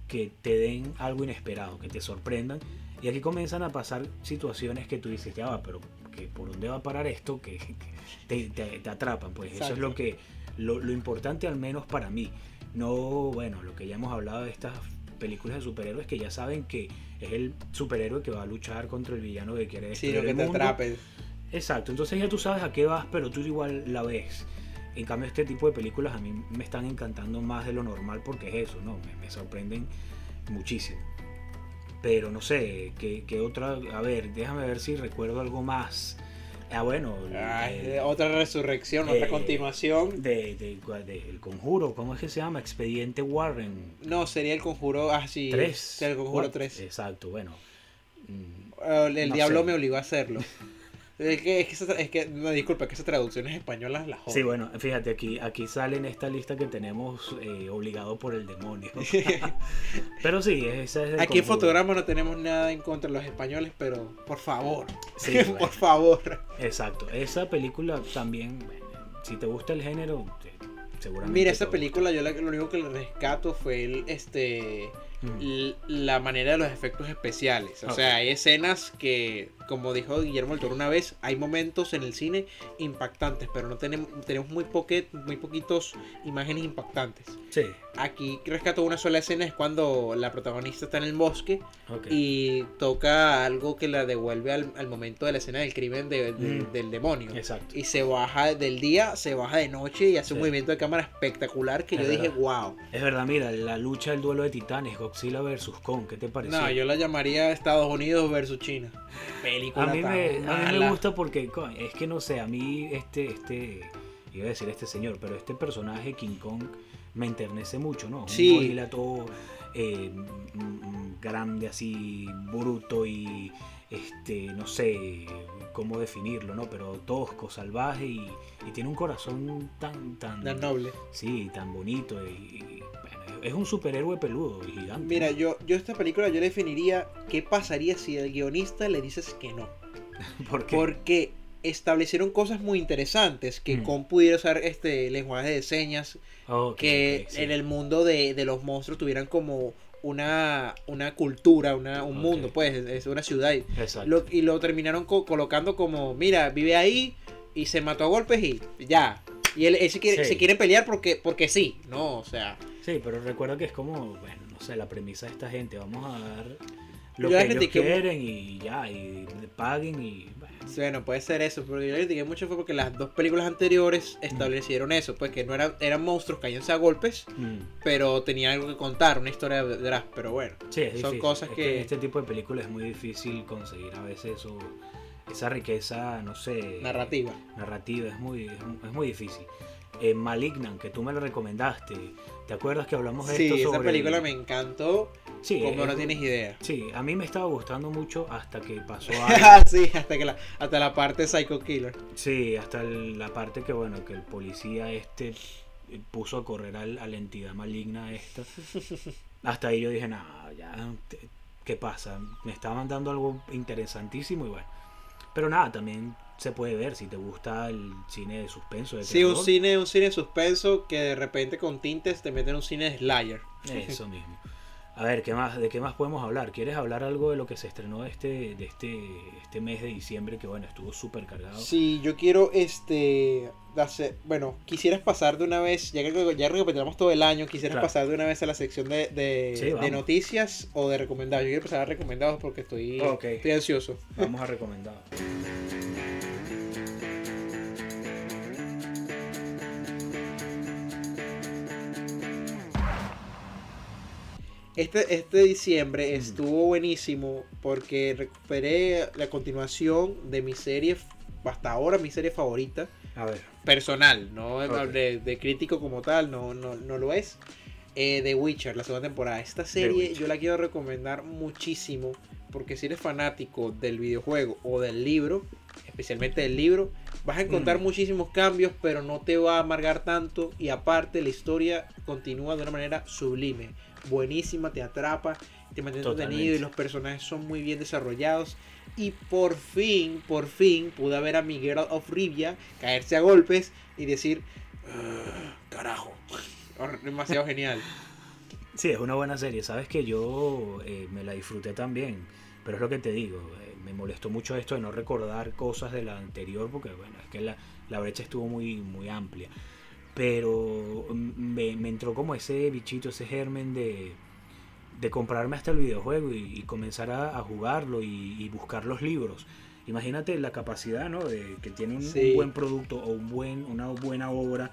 que te den algo inesperado, que te sorprendan. Y aquí comienzan a pasar situaciones que tú dices, ya va, pero que ¿por dónde va a parar esto? Que, que te, te- te atrapan, pues eso es lo que lo, lo importante al menos para mí. No, bueno, lo que ya hemos hablado de estas películas de superhéroes que ya saben que es el superhéroe que va a luchar contra el villano que quiere Sí, destruir lo que el te mundo. atrape. Exacto, entonces ya tú sabes a qué vas, pero tú igual la ves. En cambio, este tipo de películas a mí me están encantando más de lo normal porque es eso, ¿no? Me, me sorprenden muchísimo. Pero no sé, ¿qué, qué otra? A ver, déjame ver si recuerdo algo más. Ah, bueno, Ay, eh, otra resurrección, eh, otra continuación. de, de- de- El Conjuro, ¿cómo es que se llama? Expediente Warren. No, sería el conjuro, ah, sí. 3. sí, el conjuro 3. Exacto, bueno. Mm, el el no diablo sé. me obligó a hacerlo. es que, es que, esa- es que no, disculpa, que esas traducciones españolas las joden. Sí, bueno, fíjate, aquí, aquí sale en esta lista que tenemos eh, obligado por el demonio. Pero sí, esa es Aquí en. Fotograma no tenemos nada en contra de los españoles, pero por favor, Sí, bueno. por favor. Exacto, esa película también, bueno, si te gusta el género, te- seguramente. Mira, esa película yo la- lo único que le rescato fue el, este. Mm, la manera de los efectos especiales. O sea, hay escenas que, como dijo Guillermo del Toro una vez, hay momentos en el cine impactantes, pero no tenemos, tenemos muy, poque, muy poquitos imágenes impactantes. Sí, Aquí rescato una sola escena, es cuando la protagonista está en el bosque ok. y toca algo que la devuelve al, al momento de la escena del crimen de- de- Mm. del demonio. Exacto. Y se baja del día, se baja de noche y hace un Sí. movimiento de cámara espectacular que Es yo dije, verdad. wow. Es verdad, mira, la lucha del duelo de titanes, Godzilla versus Kong, ¿qué te pareció? No, yo la llamaría Estados Unidos versus China. Película a mí, tan me, a mí me mala. gusta porque, coño, es que no sé, a mí este, este, iba a decir este señor, pero este personaje King Kong me enternece mucho, ¿no? Sí. Un todo eh, grande, así, bruto y este, no sé cómo definirlo, ¿no? Pero tosco, salvaje y, y tiene un corazón tan, tan, Tan noble. sí, tan bonito y, es un superhéroe peludo y gigante. Mira, yo, yo esta película yo le definiría qué pasaría si el guionista le dices que no. ¿Por qué? Porque establecieron cosas muy interesantes, que Mm. Pudiera usar este lenguaje de señas, que sí. en el mundo de, de los monstruos tuvieran como una, una cultura, una, un mundo, pues, es una ciudad. Exacto. Lo- y lo terminaron co- colocando como, mira, vive ahí y se mató a golpes y ya. Y él, él se, quiere, Sí. se quiere pelear porque, porque sí, ¿no? O sea, Sí, pero recuerda que es como, bueno, no sé, la premisa de esta gente, vamos a dar lo Yo que ellos quieren y ya, y paguen y bueno. bueno, puede ser eso, pero yo critiqué mucho fue porque las dos películas anteriores establecieron eso, pues que no eran, eran monstruos cayéndose a golpes, Mm. pero tenían algo que contar, una historia detrás, pero bueno. Sí, es Son difícil. cosas Es que- Este tipo de películas es muy difícil conseguir a veces eso, esa riqueza, no sé... Narrativa. Narrativa, es muy, es, mu- es muy difícil. Eh, Malignant, que tú me lo recomendaste, ¿te acuerdas que hablamos de Sí, esto esa película el- me encantó, Sí, como no tienes idea. Sí, a mí me estaba gustando mucho hasta que pasó algo. sí, hasta que la, hasta la parte Psycho Killer. Sí, hasta el- la parte que, bueno, que el policía este eh, puso a correr al- a la entidad maligna esta. Hasta ahí yo dije, no, ya, ¿qué pasa? Me estaban dando algo interesantísimo y bueno. Pero nada, también se puede ver si te gusta el cine de suspenso. De Sí, un cine, un cine de suspenso que de repente con tintes te meten un cine de Slayer. Eso mismo. A ver, ¿qué más, ¿de qué más podemos hablar? ¿Quieres hablar algo de lo que se estrenó este, de este, este mes de diciembre que, bueno, estuvo súper cargado? Sí, yo quiero este hacer, bueno, quisieras pasar de una vez, ya que ya recapitulamos todo el año, quisieras Claro. pasar de una vez a la sección de, de, Sí, de vamos. noticias o de recomendados. Yo quiero pasar a recomendados porque estoy, estoy ansioso. Vamos a recomendar. Este, este diciembre estuvo buenísimo porque recuperé la continuación de mi serie, hasta ahora mi serie favorita, A ver. personal, no Ok. de, de crítico como tal, no, no, no lo es. Eh, The Witcher, la segunda temporada. Esta serie yo la quiero recomendar muchísimo porque si eres fanático del videojuego o del libro, especialmente del libro, vas a encontrar Mm. muchísimos cambios, pero no te va a amargar tanto y aparte la historia continúa de una manera sublime, buenísima, te atrapa, te mantiene entretenido y los personajes son muy bien desarrollados. Y por fin, por fin, pude ver a Miguel of Rivia caerse a golpes y decir, "Ah, carajo, demasiado genial. Sí, es una buena serie. Sabes que yo eh, me la disfruté también. Pero es lo que te digo. eh, me molestó mucho esto de no recordar cosas de la anterior. Porque, bueno, es que la, la brecha estuvo muy, muy amplia. Pero mm, me, me entró como ese bichito, ese germen de, de comprarme hasta el videojuego y, y comenzar a, a jugarlo y, y buscar los libros. Imagínate la capacidad ¿no? de que tiene un, un buen producto o un buen, una buena obra.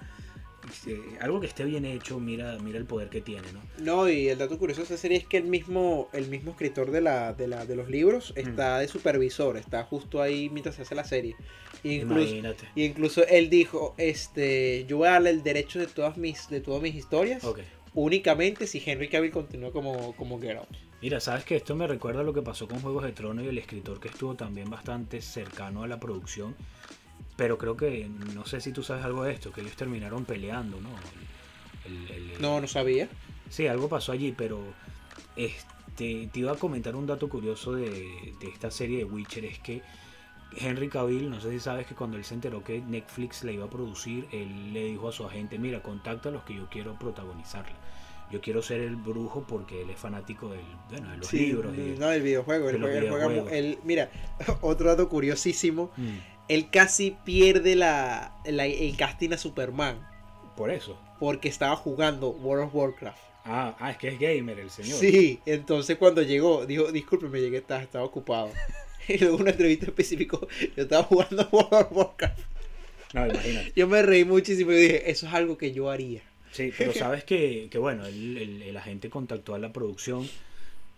Eh, algo que esté bien hecho, mira, mira el poder que tiene, ¿no? No, y el dato curioso de esta serie es que el mismo, el mismo escritor de, la, de, la, de los libros está de supervisor, está justo ahí mientras se hace la serie. Y incluso, Imagínate. y incluso él dijo, este, yo voy a darle el derecho de todas mis, de todas mis historias, Ok. únicamente si Henry Cavill continúa como, como Geralt. Mira, sabes que esto me recuerda a lo que pasó con Juegos de Tronos y el escritor que estuvo también bastante cercano a la producción. Pero creo que, no sé si tú sabes algo de esto, que ellos terminaron peleando, ¿no? El- el- el- No, no sabía. Sí, algo pasó allí, pero este, te iba a comentar un dato curioso de, de esta serie de Witcher, es que Henry Cavill, no sé si sabes que cuando él se enteró que Netflix la iba a producir, él le dijo a su agente, mira, contacta a los que yo quiero protagonizarla. Yo quiero ser el brujo porque él es fanático del, bueno, de los Sí, libros. y- no, del videojuego. de Él juega, él juega mu- videojuegos. él- mira, otro dato curiosísimo. Mm, Él casi pierde la, la- el casting a Superman por eso. porque estaba jugando World of Warcraft. Ah, ah, es que es gamer el señor. Sí, entonces cuando llegó, dijo, disculpe, me llegué, estaba, estaba ocupado. y luego una entrevista específica, yo estaba jugando World of Warcraft. No, imagínate. Yo me reí muchísimo y dije, eso es algo que yo haría. Sí, pero sabes que, que bueno, el, el- el agente contactó a la producción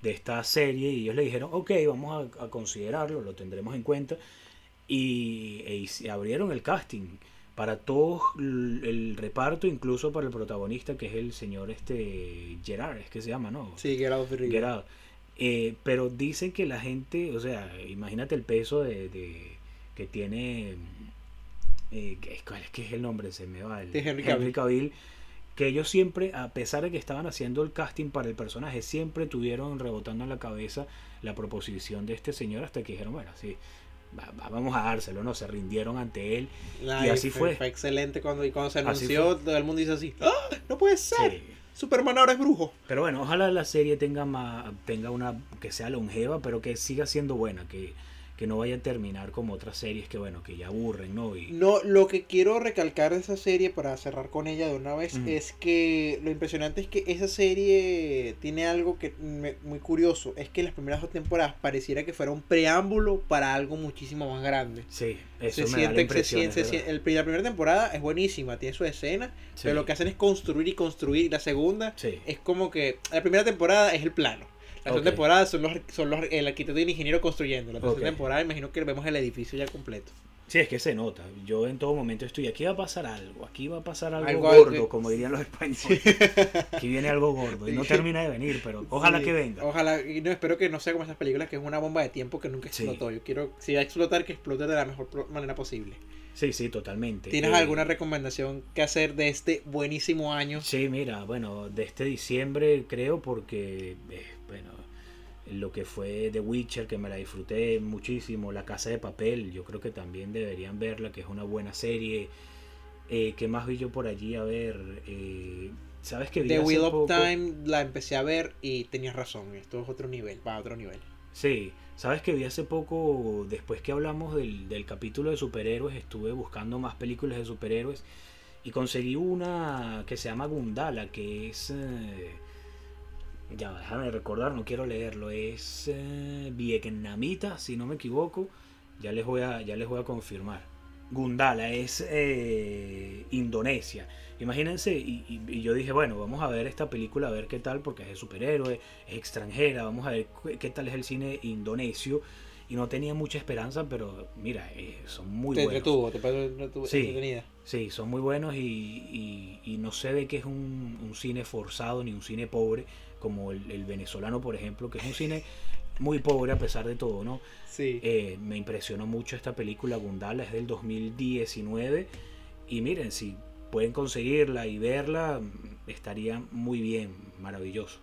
de esta serie y ellos le dijeron, ok, vamos a, a considerarlo, lo tendremos en cuenta. Y, e abrieron el casting para todo el, reparto, incluso para el protagonista, que es el señor este Gerard, es que se llama, ¿no? Sí, Rivia. Gerard. Eh, pero dicen que la gente, o sea, imagínate el peso de, de que tiene. Eh, ¿Cuál es que es el nombre? Se me va. El, De Henry Henry Cavill. Cavill. Que ellos siempre, a pesar de que estaban haciendo el casting para el personaje, siempre tuvieron rebotando en la cabeza la proposición de este señor hasta que dijeron, bueno, sí, vamos a dárselo, ¿no? Se rindieron ante él. Y así fue. Fue excelente cuando, y cuando se anunció, todo el mundo dice así, ¡Ah! No puede ser. Sí. Superman ahora es brujo. Pero bueno, ojalá la serie tenga más, tenga una, que sea longeva, pero que siga siendo buena, que, que no vaya a terminar como otras series que bueno, que ya aburren, ¿no? Y, No, lo que quiero recalcar de esa serie para cerrar con ella de una vez es que lo impresionante es que esa serie tiene algo que me- muy curioso, es que las primeras dos temporadas pareciera que fuera un preámbulo para algo muchísimo más grande. sí, eso Se me da la siente, se impresión. siente, se siente- el la primera temporada es buenísima, tiene su escena, Sí, pero lo que hacen es construir y construir. Y la segunda sí, es como que la primera temporada es el plano. La segunda Ok. temporada son los, son los el arquitecto y el ingeniero construyendo. La tercera temporada imagino que vemos el edificio ya completo. sí, es que se nota. Yo en todo momento estoy, aquí va a pasar algo, aquí va a pasar algo, Algo gordo, como dirían los españoles. Aquí viene algo gordo y no termina de venir, pero ojalá Sí, que venga. Ojalá, y no espero que no sea como esas películas que es una bomba de tiempo que nunca Sí. explotó. Yo quiero, si va a explotar, que explote de la mejor manera posible. Sí, sí, totalmente. ¿Tienes Eh, alguna recomendación que hacer de este buenísimo año? Sí, mira, bueno, de este diciembre creo porque, lo que fue The Witcher, que me la disfruté muchísimo, La Casa de Papel, yo creo que también deberían verla, que es una buena serie. Eh, ¿Qué más vi yo por allí? A ver, eh, ¿sabes que vi The Wheel of Time la empecé a ver y tenías razón. Esto es otro nivel, va a otro nivel. Sí, ¿sabes que vi hace poco, después que hablamos del, del capítulo de superhéroes, estuve buscando más películas de superhéroes y conseguí una que se llama Gundala, que es... eh, ya, déjame recordar, no quiero leerlo, es eh, vietnamita, si no me equivoco, ya les voy a, ya les voy a confirmar. Gundala es eh, Indonesia. Imagínense, y, y- y yo dije, bueno, vamos a ver esta película, a ver qué tal, porque es de superhéroe, es extranjera, vamos a ver qué, tal es el cine indonesio. Y no tenía mucha esperanza, pero mira, eh, son muy te buenos. entretuvo, te entretu- Sí. entretenida. Sí, son muy buenos y, y- y no se ve que es un, un cine forzado ni un cine pobre como el, el venezolano, por ejemplo, que es un cine muy pobre a pesar de todo, ¿no? Sí. Eh, me impresionó mucho esta película Gundala, es del 2019 y miren, si pueden conseguirla y verla, estaría muy bien, maravilloso.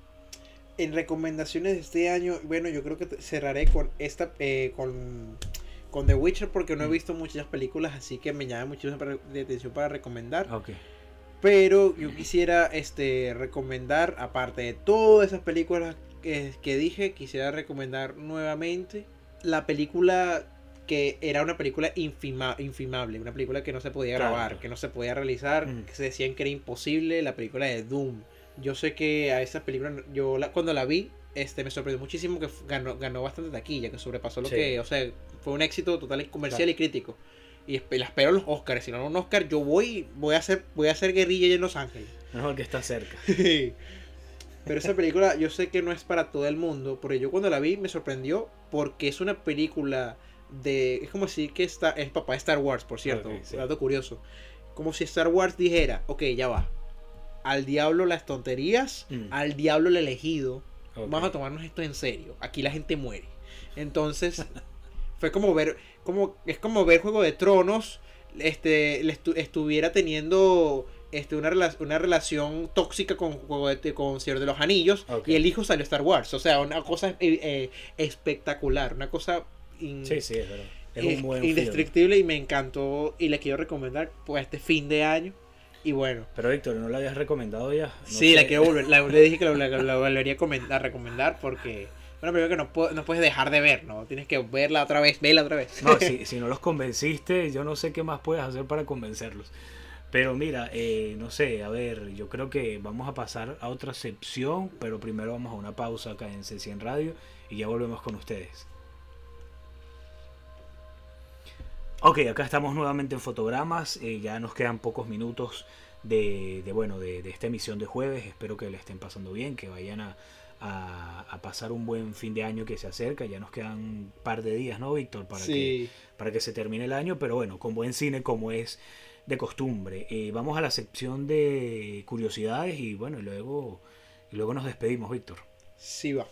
En recomendaciones de este año, bueno, yo creo que cerraré con esta, eh, con, con The Witcher porque no he Mm. visto muchas películas, así que me llama muchísimo de atención para recomendar. Ok, Pero yo quisiera este recomendar, aparte de todas esas películas que, que dije, quisiera recomendar nuevamente la película que era una película infima- infimable, una película que no se podía Claro. grabar, que no se podía realizar, Mm. que se decían que era imposible, la película de Doom. Yo sé que a esa película, yo la- cuando la vi, este, me sorprendió muchísimo que ganó, ganó bastante taquilla, que sobrepasó lo Sí. que, o sea, fue un éxito total comercial Claro. y crítico. Y la espero en los Oscars, si no en un Oscar, yo voy, voy a hacer, voy a hacer guerrilla allá en Los Ángeles. mejor que está cerca. Pero esa película yo sé que no es para todo el mundo, pero yo cuando la vi me sorprendió porque es una película de... Es como decir que está, es papá de Star Wars, por cierto, Ok, sí. dato curioso. Como si Star Wars dijera, ok, ya va. Al diablo las tonterías, Mm. al diablo el elegido. Vamos a tomarnos esto en serio. Aquí la gente muere. Entonces, fue como ver, como, es como ver Juego de Tronos, este, le estu- estuviera teniendo este, una, rela- una relación tóxica con, Juego de- con Señor de los Anillos y el hijo salió Star Wars. O sea, una cosa eh, eh, espectacular, una cosa in- Sí, sí, es verdad. Es un buen film. indestructible y me encantó y le quiero recomendar pues este fin de año. Y bueno, Pero Víctor, ¿no la habías recomendado ya? No sí, la sé. quiero volver, la- le dije que la, la- la volvería a recomendar porque bueno, primero que no, no puedes dejar de ver, ¿no? Tienes que verla otra vez, verla otra vez. No, si, si no los convenciste, yo no sé qué más puedes hacer para convencerlos. Pero mira, eh, no sé, a ver, yo creo que vamos a pasar a otra sección, pero primero vamos a una pausa acá en C100 Radio y ya volvemos con ustedes. Ok, acá estamos nuevamente en fotogramas, eh, ya nos quedan pocos minutos de, de, bueno, de, de esta emisión de jueves, espero que le estén pasando bien, que vayan a, a- a pasar un buen fin de año que se acerca, ya nos quedan un par de días, ¿no, Víctor? Para que para que se termine el año, pero bueno, con buen cine como es de costumbre. Eh, vamos a la sección de curiosidades y bueno, y luego, y luego nos despedimos, Víctor. Sí va.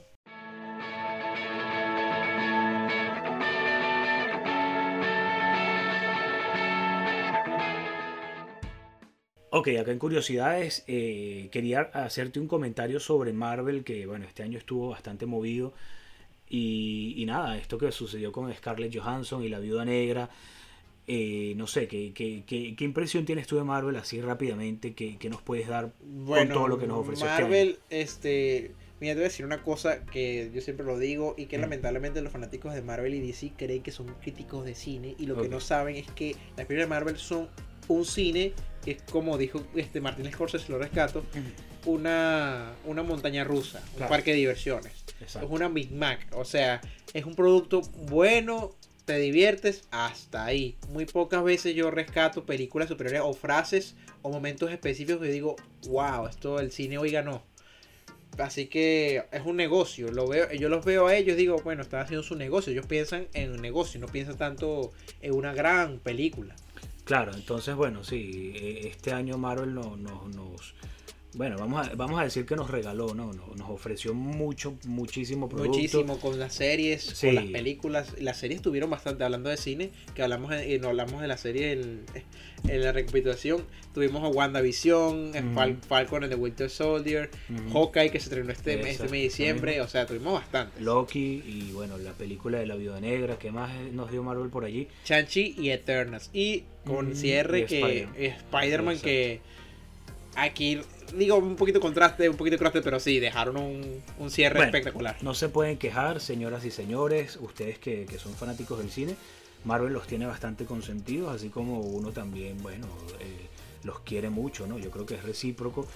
Ok, acá en curiosidades eh, quería hacerte un comentario sobre Marvel que, bueno, este año estuvo bastante movido. Y, y nada, esto que sucedió con Scarlett Johansson y la Viuda Negra. Eh, no sé, ¿qué, qué, qué, qué impresión tienes tú de Marvel así rápidamente? ¿Qué, qué nos puedes dar Bueno, con todo lo que nos ofreció este Marvel, año? este. Mira, te voy a decir una cosa que yo siempre lo digo y que Mm. lamentablemente los fanáticos de Marvel y DC creen que son críticos de cine y lo que no saben es que las películas de Marvel son un cine que es como dijo este Martin Scorsese, lo rescato, una, una montaña rusa, un parque de diversiones. Exacto. Es una Big Mac, o sea, es un producto bueno, te diviertes hasta ahí. Muy pocas veces yo rescato películas superiores o frases o momentos específicos que digo, wow, esto el cine hoy ganó. Así que es un negocio, lo veo, yo los veo a ellos, digo, bueno, están haciendo su negocio, ellos piensan en un negocio, no piensan tanto en una gran película. Claro, entonces, bueno, sí, eh, este año Marvel no, no- nos... Bueno, vamos a, vamos a decir que nos regaló, ¿no? Nos, nos ofreció mucho, muchísimo producto. Muchísimo con las series, Sí. con las películas. Las series tuvieron bastante, hablando de cine, que hablamos en- no hablamos de la serie en, en la recapitulación. Tuvimos a WandaVision, en Fal-. Falcon and the Winter Soldier. Hawkeye que se estrenó este, mes- este mes de diciembre. O sea, tuvimos bastante. Loki y bueno, la película de la Viuda Negra, ¿qué más eh, nos dio Marvel por allí? Chanchi y Eternals. Y con cierre y que Spider-Man. Que aquí digo un poquito contraste, un poquito contraste, pero sí, dejaron un, un cierre Bueno, espectacular. No se pueden quejar, señoras y señores, ustedes que, que son fanáticos del cine, Marvel los tiene bastante consentidos, así como uno también, bueno, eh, los quiere mucho, ¿no? Yo creo que es recíproco,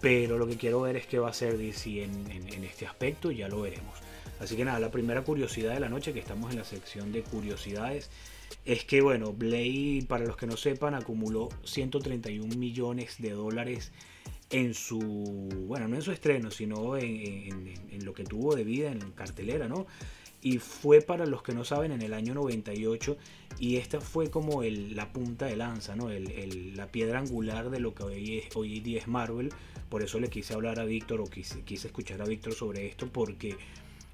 pero lo que quiero ver es qué va a hacer DC en, en- en este aspecto, ya lo veremos. Así que nada, la primera curiosidad de la noche, que estamos en la sección de curiosidades, es que, bueno, Blade, para los que no sepan, acumuló 131 millones de dólares en su, bueno, no en su estreno, sino en, en- lo que tuvo de vida en cartelera, ¿no? Y fue para los que no saben en el año 98 y esta fue como el, la punta de lanza, ¿no? El, el- la piedra angular de lo que hoy, es- hoy día es Marvel. Por eso le quise hablar a Víctor o quise, quise escuchar a Víctor sobre esto porque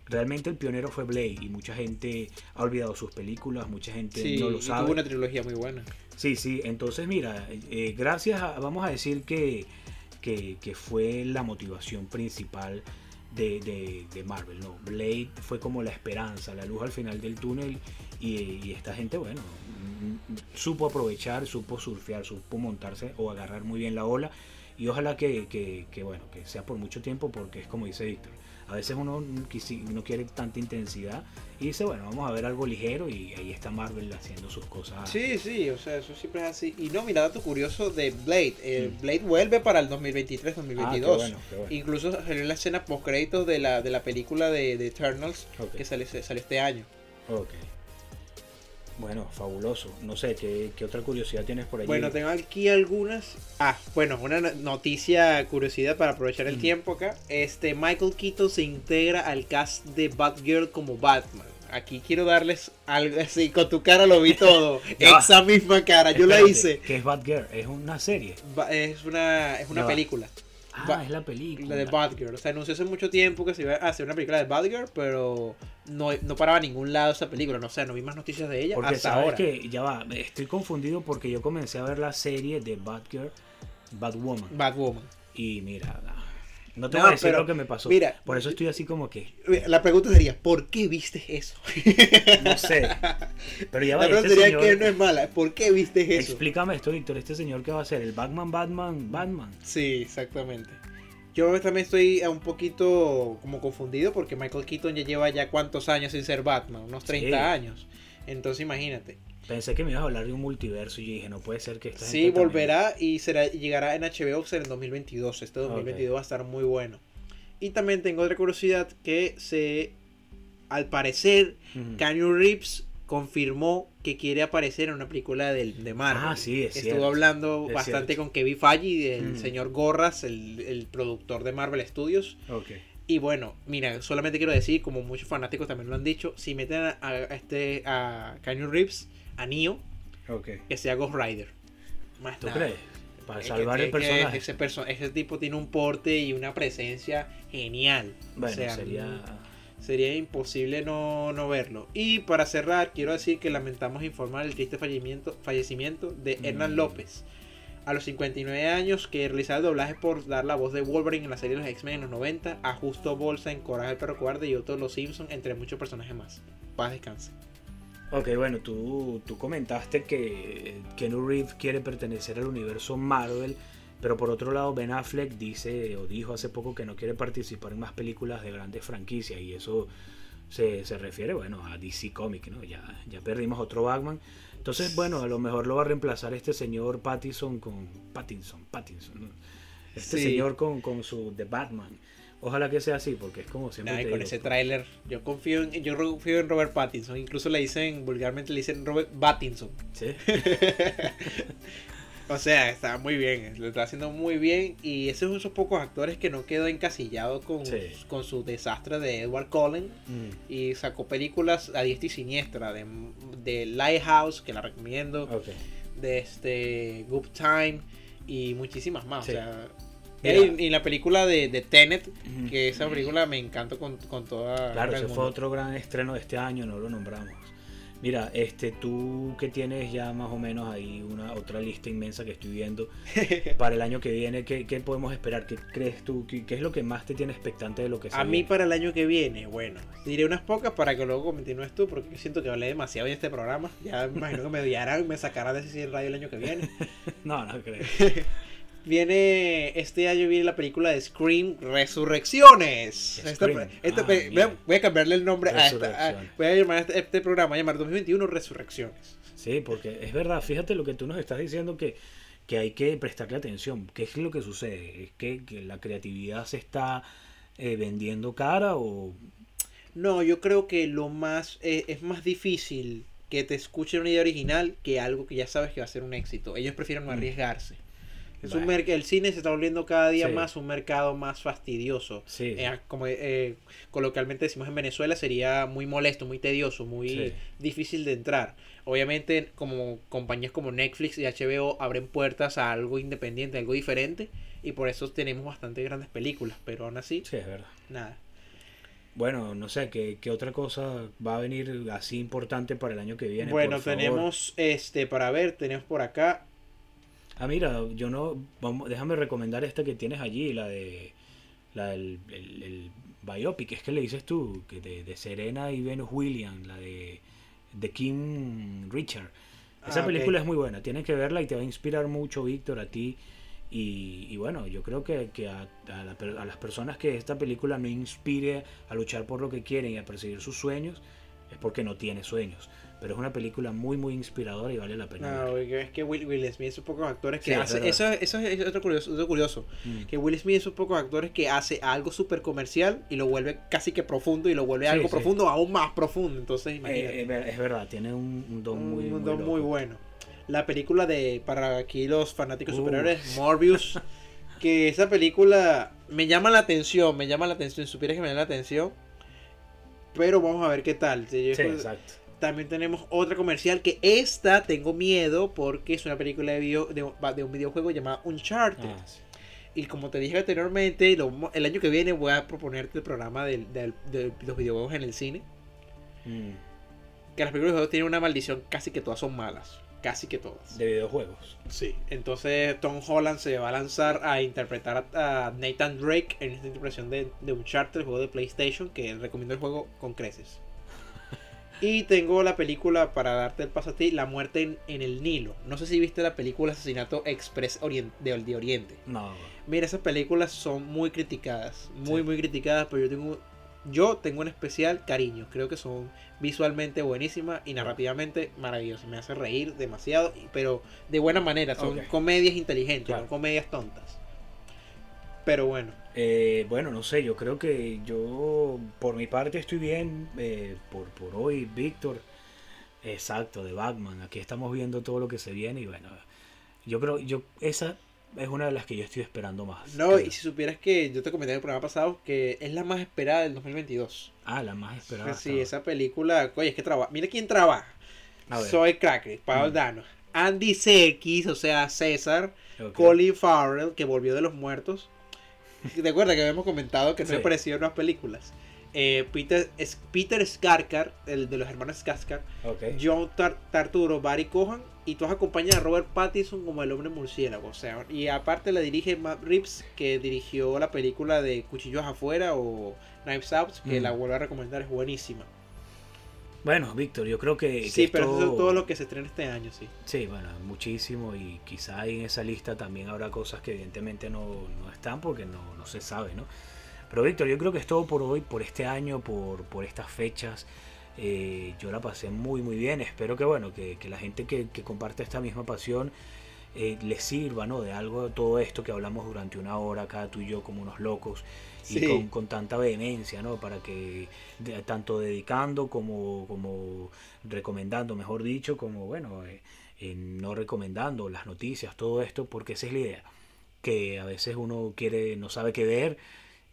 realmente el pionero fue Blade y mucha gente ha olvidado sus películas, mucha gente Sí, no lo y sabe. tuvo una trilogía muy buena. Sí, sí, entonces mira, eh, gracias a, vamos a decir que, que, que fue la motivación principal de, de- de Marvel, ¿no? Blade fue como la esperanza, la luz al final del túnel y, y esta gente, bueno, mm, supo aprovechar, supo surfear, supo montarse o agarrar muy bien la ola y ojalá que, que- que, bueno, que sea por mucho tiempo porque es como dice Víctor. A veces uno no quiere tanta intensidad y dice, bueno, vamos a ver algo ligero y ahí está Marvel haciendo sus cosas. Sí, sí, o sea, eso siempre es así. Y no, mira, dato curioso de Blade. Eh. Blade vuelve para el 2023-2022. Ah, qué bueno, qué bueno. Incluso salió en la escena post créditos de la, de la película de, de Eternals que sale, salió este año. Ok. Bueno, fabuloso. No sé, ¿qué, qué otra curiosidad tienes por allí? Bueno, tengo aquí algunas. Ah, bueno, una no- noticia, curiosidad para aprovechar el Mm. tiempo acá. Este Michael Keaton se integra al cast de Batgirl como Batman. Aquí quiero darles algo así, con tu cara lo vi todo. Esa misma cara, yo la hice. ¿Qué es Batgirl? ¿Es una serie? Ba- Es una, es una película. Ah, Ba- es la película. La de Batgirl. O sea, anunció hace mucho tiempo que se iba a hacer una película de Batgirl, pero no, no paraba a ningún lado esa película. No sé, no vi más noticias de ella Porque hasta sabes ahora. que, ya va, estoy confundido porque yo comencé a ver la serie de Batgirl, Batwoman. Batwoman. Y mira, no, te No, voy a decir pero, lo que me pasó. mira, Por eso estoy así como que, La pregunta sería, ¿por qué viste eso? no sé. Pero ya va, La pregunta este sería señor, que no es mala. ¿Por qué viste eso? explícame esto, Víctor. Este señor que va a ser el Batman, Batman, Batman. Sí, exactamente. Yo también estoy un poquito como confundido porque Michael Keaton ya lleva ya cuántos años sin ser Batman, unos 30 Sí. años. Entonces imagínate. Pensé que me ibas a hablar de un multiverso y yo dije, no puede ser que esta Sí, gente también- volverá y será llegará en HBO en el 2022. Este 2022 va a estar muy bueno. Y también tengo otra curiosidad que se al parecer Ujú. Keanu Reeves confirmó que quiere aparecer en una película de, de Marvel. Ah, sí, es Estuvo cierto. hablando Es bastante cierto. con Kevin Feige, el Mm. señor Gorras, el, el productor de Marvel Studios. Y bueno, mira, solamente quiero decir, como muchos fanáticos también lo han dicho, si meten a, a este a Keanu Reeves, a Neo, que sea Ghost Rider. Más ¿Tú nada. crees? Para Es que- salvar es el que personaje. Ese, perso- ese tipo tiene un porte y una presencia genial. Bueno, o sea, sería. sería imposible no, no verlo. Y para cerrar, quiero decir que lamentamos informar el triste fallecimiento, fallecimiento de Hernán Mm. López, a los 59 años, que realizaba el doblaje por dar la voz de Wolverine en la serie de los X-Men en los 90, a Justo Bolsa en Coraje el Perro Cobarde y otros Los Simpsons, entre muchos personajes más. Paz descanse. Ok, bueno, tú, tú comentaste que Keanu Reeves quiere pertenecer al universo Marvel, pero por otro lado Ben Affleck dice o dijo hace poco que no quiere participar en más películas de grandes franquicias y eso se, se refiere, bueno, a DC Comics, ¿no? Ya, ya perdimos otro Batman. Entonces, bueno, a lo mejor lo va a reemplazar este señor Pattinson con Pattinson, Pattinson, ¿no? Este Sí. señor con, con su The Batman. Ojalá que sea así, porque es como siempre. Ay, te con digo, ese tráiler, yo confío en, yo confío en Robert Pattinson. Incluso le dicen, vulgarmente le dicen Robert Pattinson. ¿sí? O sea, está muy bien, lo está haciendo muy bien. Y ese es uno de esos pocos actores que no quedó encasillado con, Sí. con su desastre de Edward Cullen. Mm, Y sacó películas a diestra y siniestra. De, de Lighthouse, que la recomiendo. ok. De este Good Time. Y muchísimas más. Sí. O sea, Mira. y, la película de, de Tenet. Que esa película me encantó con, con toda. Claro, ese fue otro gran estreno de este año, no lo nombramos. Mira, este, tú que tienes ya más o menos ahí una otra lista inmensa que estoy viendo para el año que viene, ¿qué, qué podemos esperar? ¿Qué crees tú? ¿Qué, qué es lo que más te tiene expectante de lo que se A mí viene? para el año que viene, bueno, diré unas pocas para que luego continúes tú, porque siento que hablé demasiado en este programa. Ya me imagino que me odiarán, me sacarán de ese radio el año que viene. No, no creo. Viene, este año viene la película de Scream Resurrecciones. Esta- Scream. esta Ah, voy, a, bien. voy a cambiarle el nombre a esta. a- voy a llamar a este, este programa, a llamar 2021 Resurrecciones. Sí, porque es verdad, fíjate lo que tú nos estás diciendo que, que hay que prestarle atención. ¿Qué es lo que sucede? ¿Es que, que la creatividad se está eh, vendiendo cara o No, yo creo que lo más, eh, es más difícil que te escuchen una idea original que algo que ya sabes que va a ser un éxito. Ellos prefieren no Mm. arriesgarse. Es un Bueno. merc- el cine se está volviendo cada día Sí. más un mercado más fastidioso. Sí. Eh, como eh, coloquialmente decimos en Venezuela, sería muy molesto, muy tedioso, muy Sí. difícil de entrar. Obviamente, como compañías como Netflix y HBO abren puertas a algo independiente, algo diferente, y por eso tenemos bastante grandes películas, pero aún así, Sí, es verdad. nada. Bueno, no sé, ¿qué, qué otra cosa va a venir así importante para el año que viene? bueno, por favor? tenemos este para ver, tenemos por acá. Ah, mira, yo no. Vamos, déjame recomendar esta que tienes allí, la de. La del el, el biopic, es que le dices tú, que de, de Serena y Venus Williams, la de, de Kim Richard. Esa Ah, película es muy buena, tienes que verla y te va a inspirar mucho, Víctor, a ti. Y, y bueno, yo creo que, que a, a la per- a las personas que esta película no inspire a luchar por lo que quieren y a perseguir sus sueños, es porque no tiene sueños. Pero es una película muy, muy inspiradora y vale la pena. No, es que Will, Will Smith es un poco actores que Sí, es hace. verdad. Eso, eso es otro curioso, otro curioso. Mm. Que Will Smith es un poco actores que hace algo súper comercial y lo vuelve casi que profundo y lo vuelve Sí, algo sí. profundo aún más profundo. Entonces, imagínate. Eh, es, ver- es verdad, tiene un, un don muy, un muy, don loco. muy bueno. La película de, para aquí los fanáticos Uh. superiores, Morbius, que esa película me llama la atención, me llama la atención, supieras que me llama la atención, pero vamos a ver qué tal. Yo- Sí, exacto. También tenemos otra comercial que esta tengo miedo porque es una película de, video, de, de un videojuego llamado Uncharted. Ah, sí. Y como te dije anteriormente, lo- el año que viene voy a proponerte el programa de los videojuegos en el cine. Mm, Que las películas de videojuegos tienen una maldición, casi que todas son malas. Casi que todas. de videojuegos. Sí. Entonces Tom Holland se va a lanzar a interpretar a, a Nathan Drake en esta interpretación de, de Uncharted, el juego de PlayStation, que recomiendo el juego con creces. Y tengo la película para darte el paso a ti, La muerte en, en el Nilo. No sé si viste la película Asesinato Express Orient- de, de Oriente. No, Mira, esas películas son muy criticadas, muy Sí. muy criticadas, pero yo tengo yo tengo un especial cariño. Creo que son visualmente buenísimas y narrativamente maravillosas. Me hace reír demasiado, pero de buena manera. Son comedias inteligentes, Claro. no comedias tontas. Pero bueno, Eh, bueno, no sé, yo creo que yo por mi parte estoy bien eh, por, por hoy, Víctor. Exacto, de Batman. Aquí estamos viendo todo lo que se viene y bueno, yo creo, yo esa es una de las que yo estoy esperando más. no, creo. y si supieras que yo te comenté en el programa pasado que es la más esperada del 2022. Ah, la más esperada. sí, esa película, oye, es que trabaja. Mira quién trabaja. Soy Cracker, Paul Mm. Dano, Andy Serkis, o sea, César. Colin Farrell, que volvió de los muertos. ¿Te acuerdas que habíamos comentado que no Sí. apareció en las películas? eh, Peter, es Peter Skarkar, el de los hermanos Skarsgård, John Tarturo, Barry Cohan y todos acompañan a Robert Pattinson como el hombre murciélago. O sea, y aparte la dirige Matt Reeves, que dirigió la película de Cuchillos Afuera o Knives Out, que la mm. vuelvo a recomendar, es buenísima. Bueno, Víctor, yo creo que... Sí, pero eso es todo lo que se estrena este año, sí. Sí, bueno, muchísimo y quizá en esa lista también habrá cosas que evidentemente no, no están porque no, no se sabe, ¿no? Pero Víctor, yo creo que es todo por hoy, por este año, por, por estas fechas. Eh, yo la pasé muy muy bien. Espero que bueno, que, que la gente que, que, comparte esta misma pasión eh, les sirva ¿no? de algo de todo esto que hablamos durante una hora, cada tú y yo como unos locos. Y con, con, tanta vehemencia, ¿no? Para que tanto dedicando como, como recomendando, mejor dicho, como bueno, eh, no recomendando las noticias, todo esto, porque esa es la idea. Que a veces uno quiere, no sabe qué ver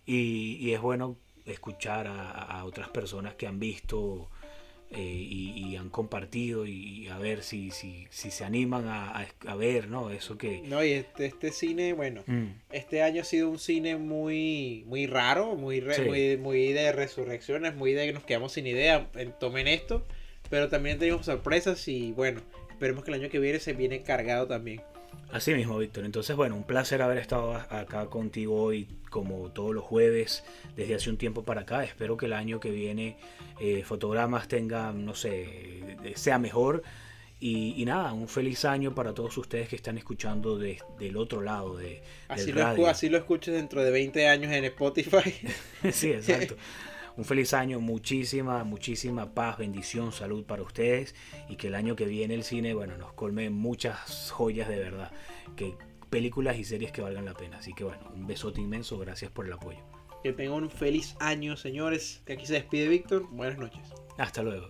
y, es bueno escuchar a, otras personas que han visto eh, y, han compartido y, a ver si, si, si se animan a, a, ver, ¿no? Eso que... No, y este, este cine, bueno, mm. este año ha sido un cine muy, muy raro, muy, muy, muy de resurrecciones, muy de que nos quedamos sin idea, tomen esto, pero también tenemos sorpresas y bueno, esperemos que el año que viene se viene cargado también. Así mismo, Víctor. Entonces, bueno, un placer haber estado acá contigo hoy, como todos los jueves, desde hace un tiempo para acá. Espero que el año que viene eh, Fotogramas tenga, no sé, sea mejor. Y, nada, un feliz año para todos ustedes que están escuchando del otro lado de, así Lo, así lo escuches dentro de 20 años en Spotify. sí, exacto. un feliz año, muchísima, muchísima paz, bendición, salud para ustedes y que el año que viene el cine, bueno, nos colme muchas joyas de verdad, que películas y series que valgan la pena. Así que bueno, un besote inmenso, gracias por el apoyo. Que tengan un feliz año, señores. Que aquí se despide Víctor. Buenas noches. Hasta luego.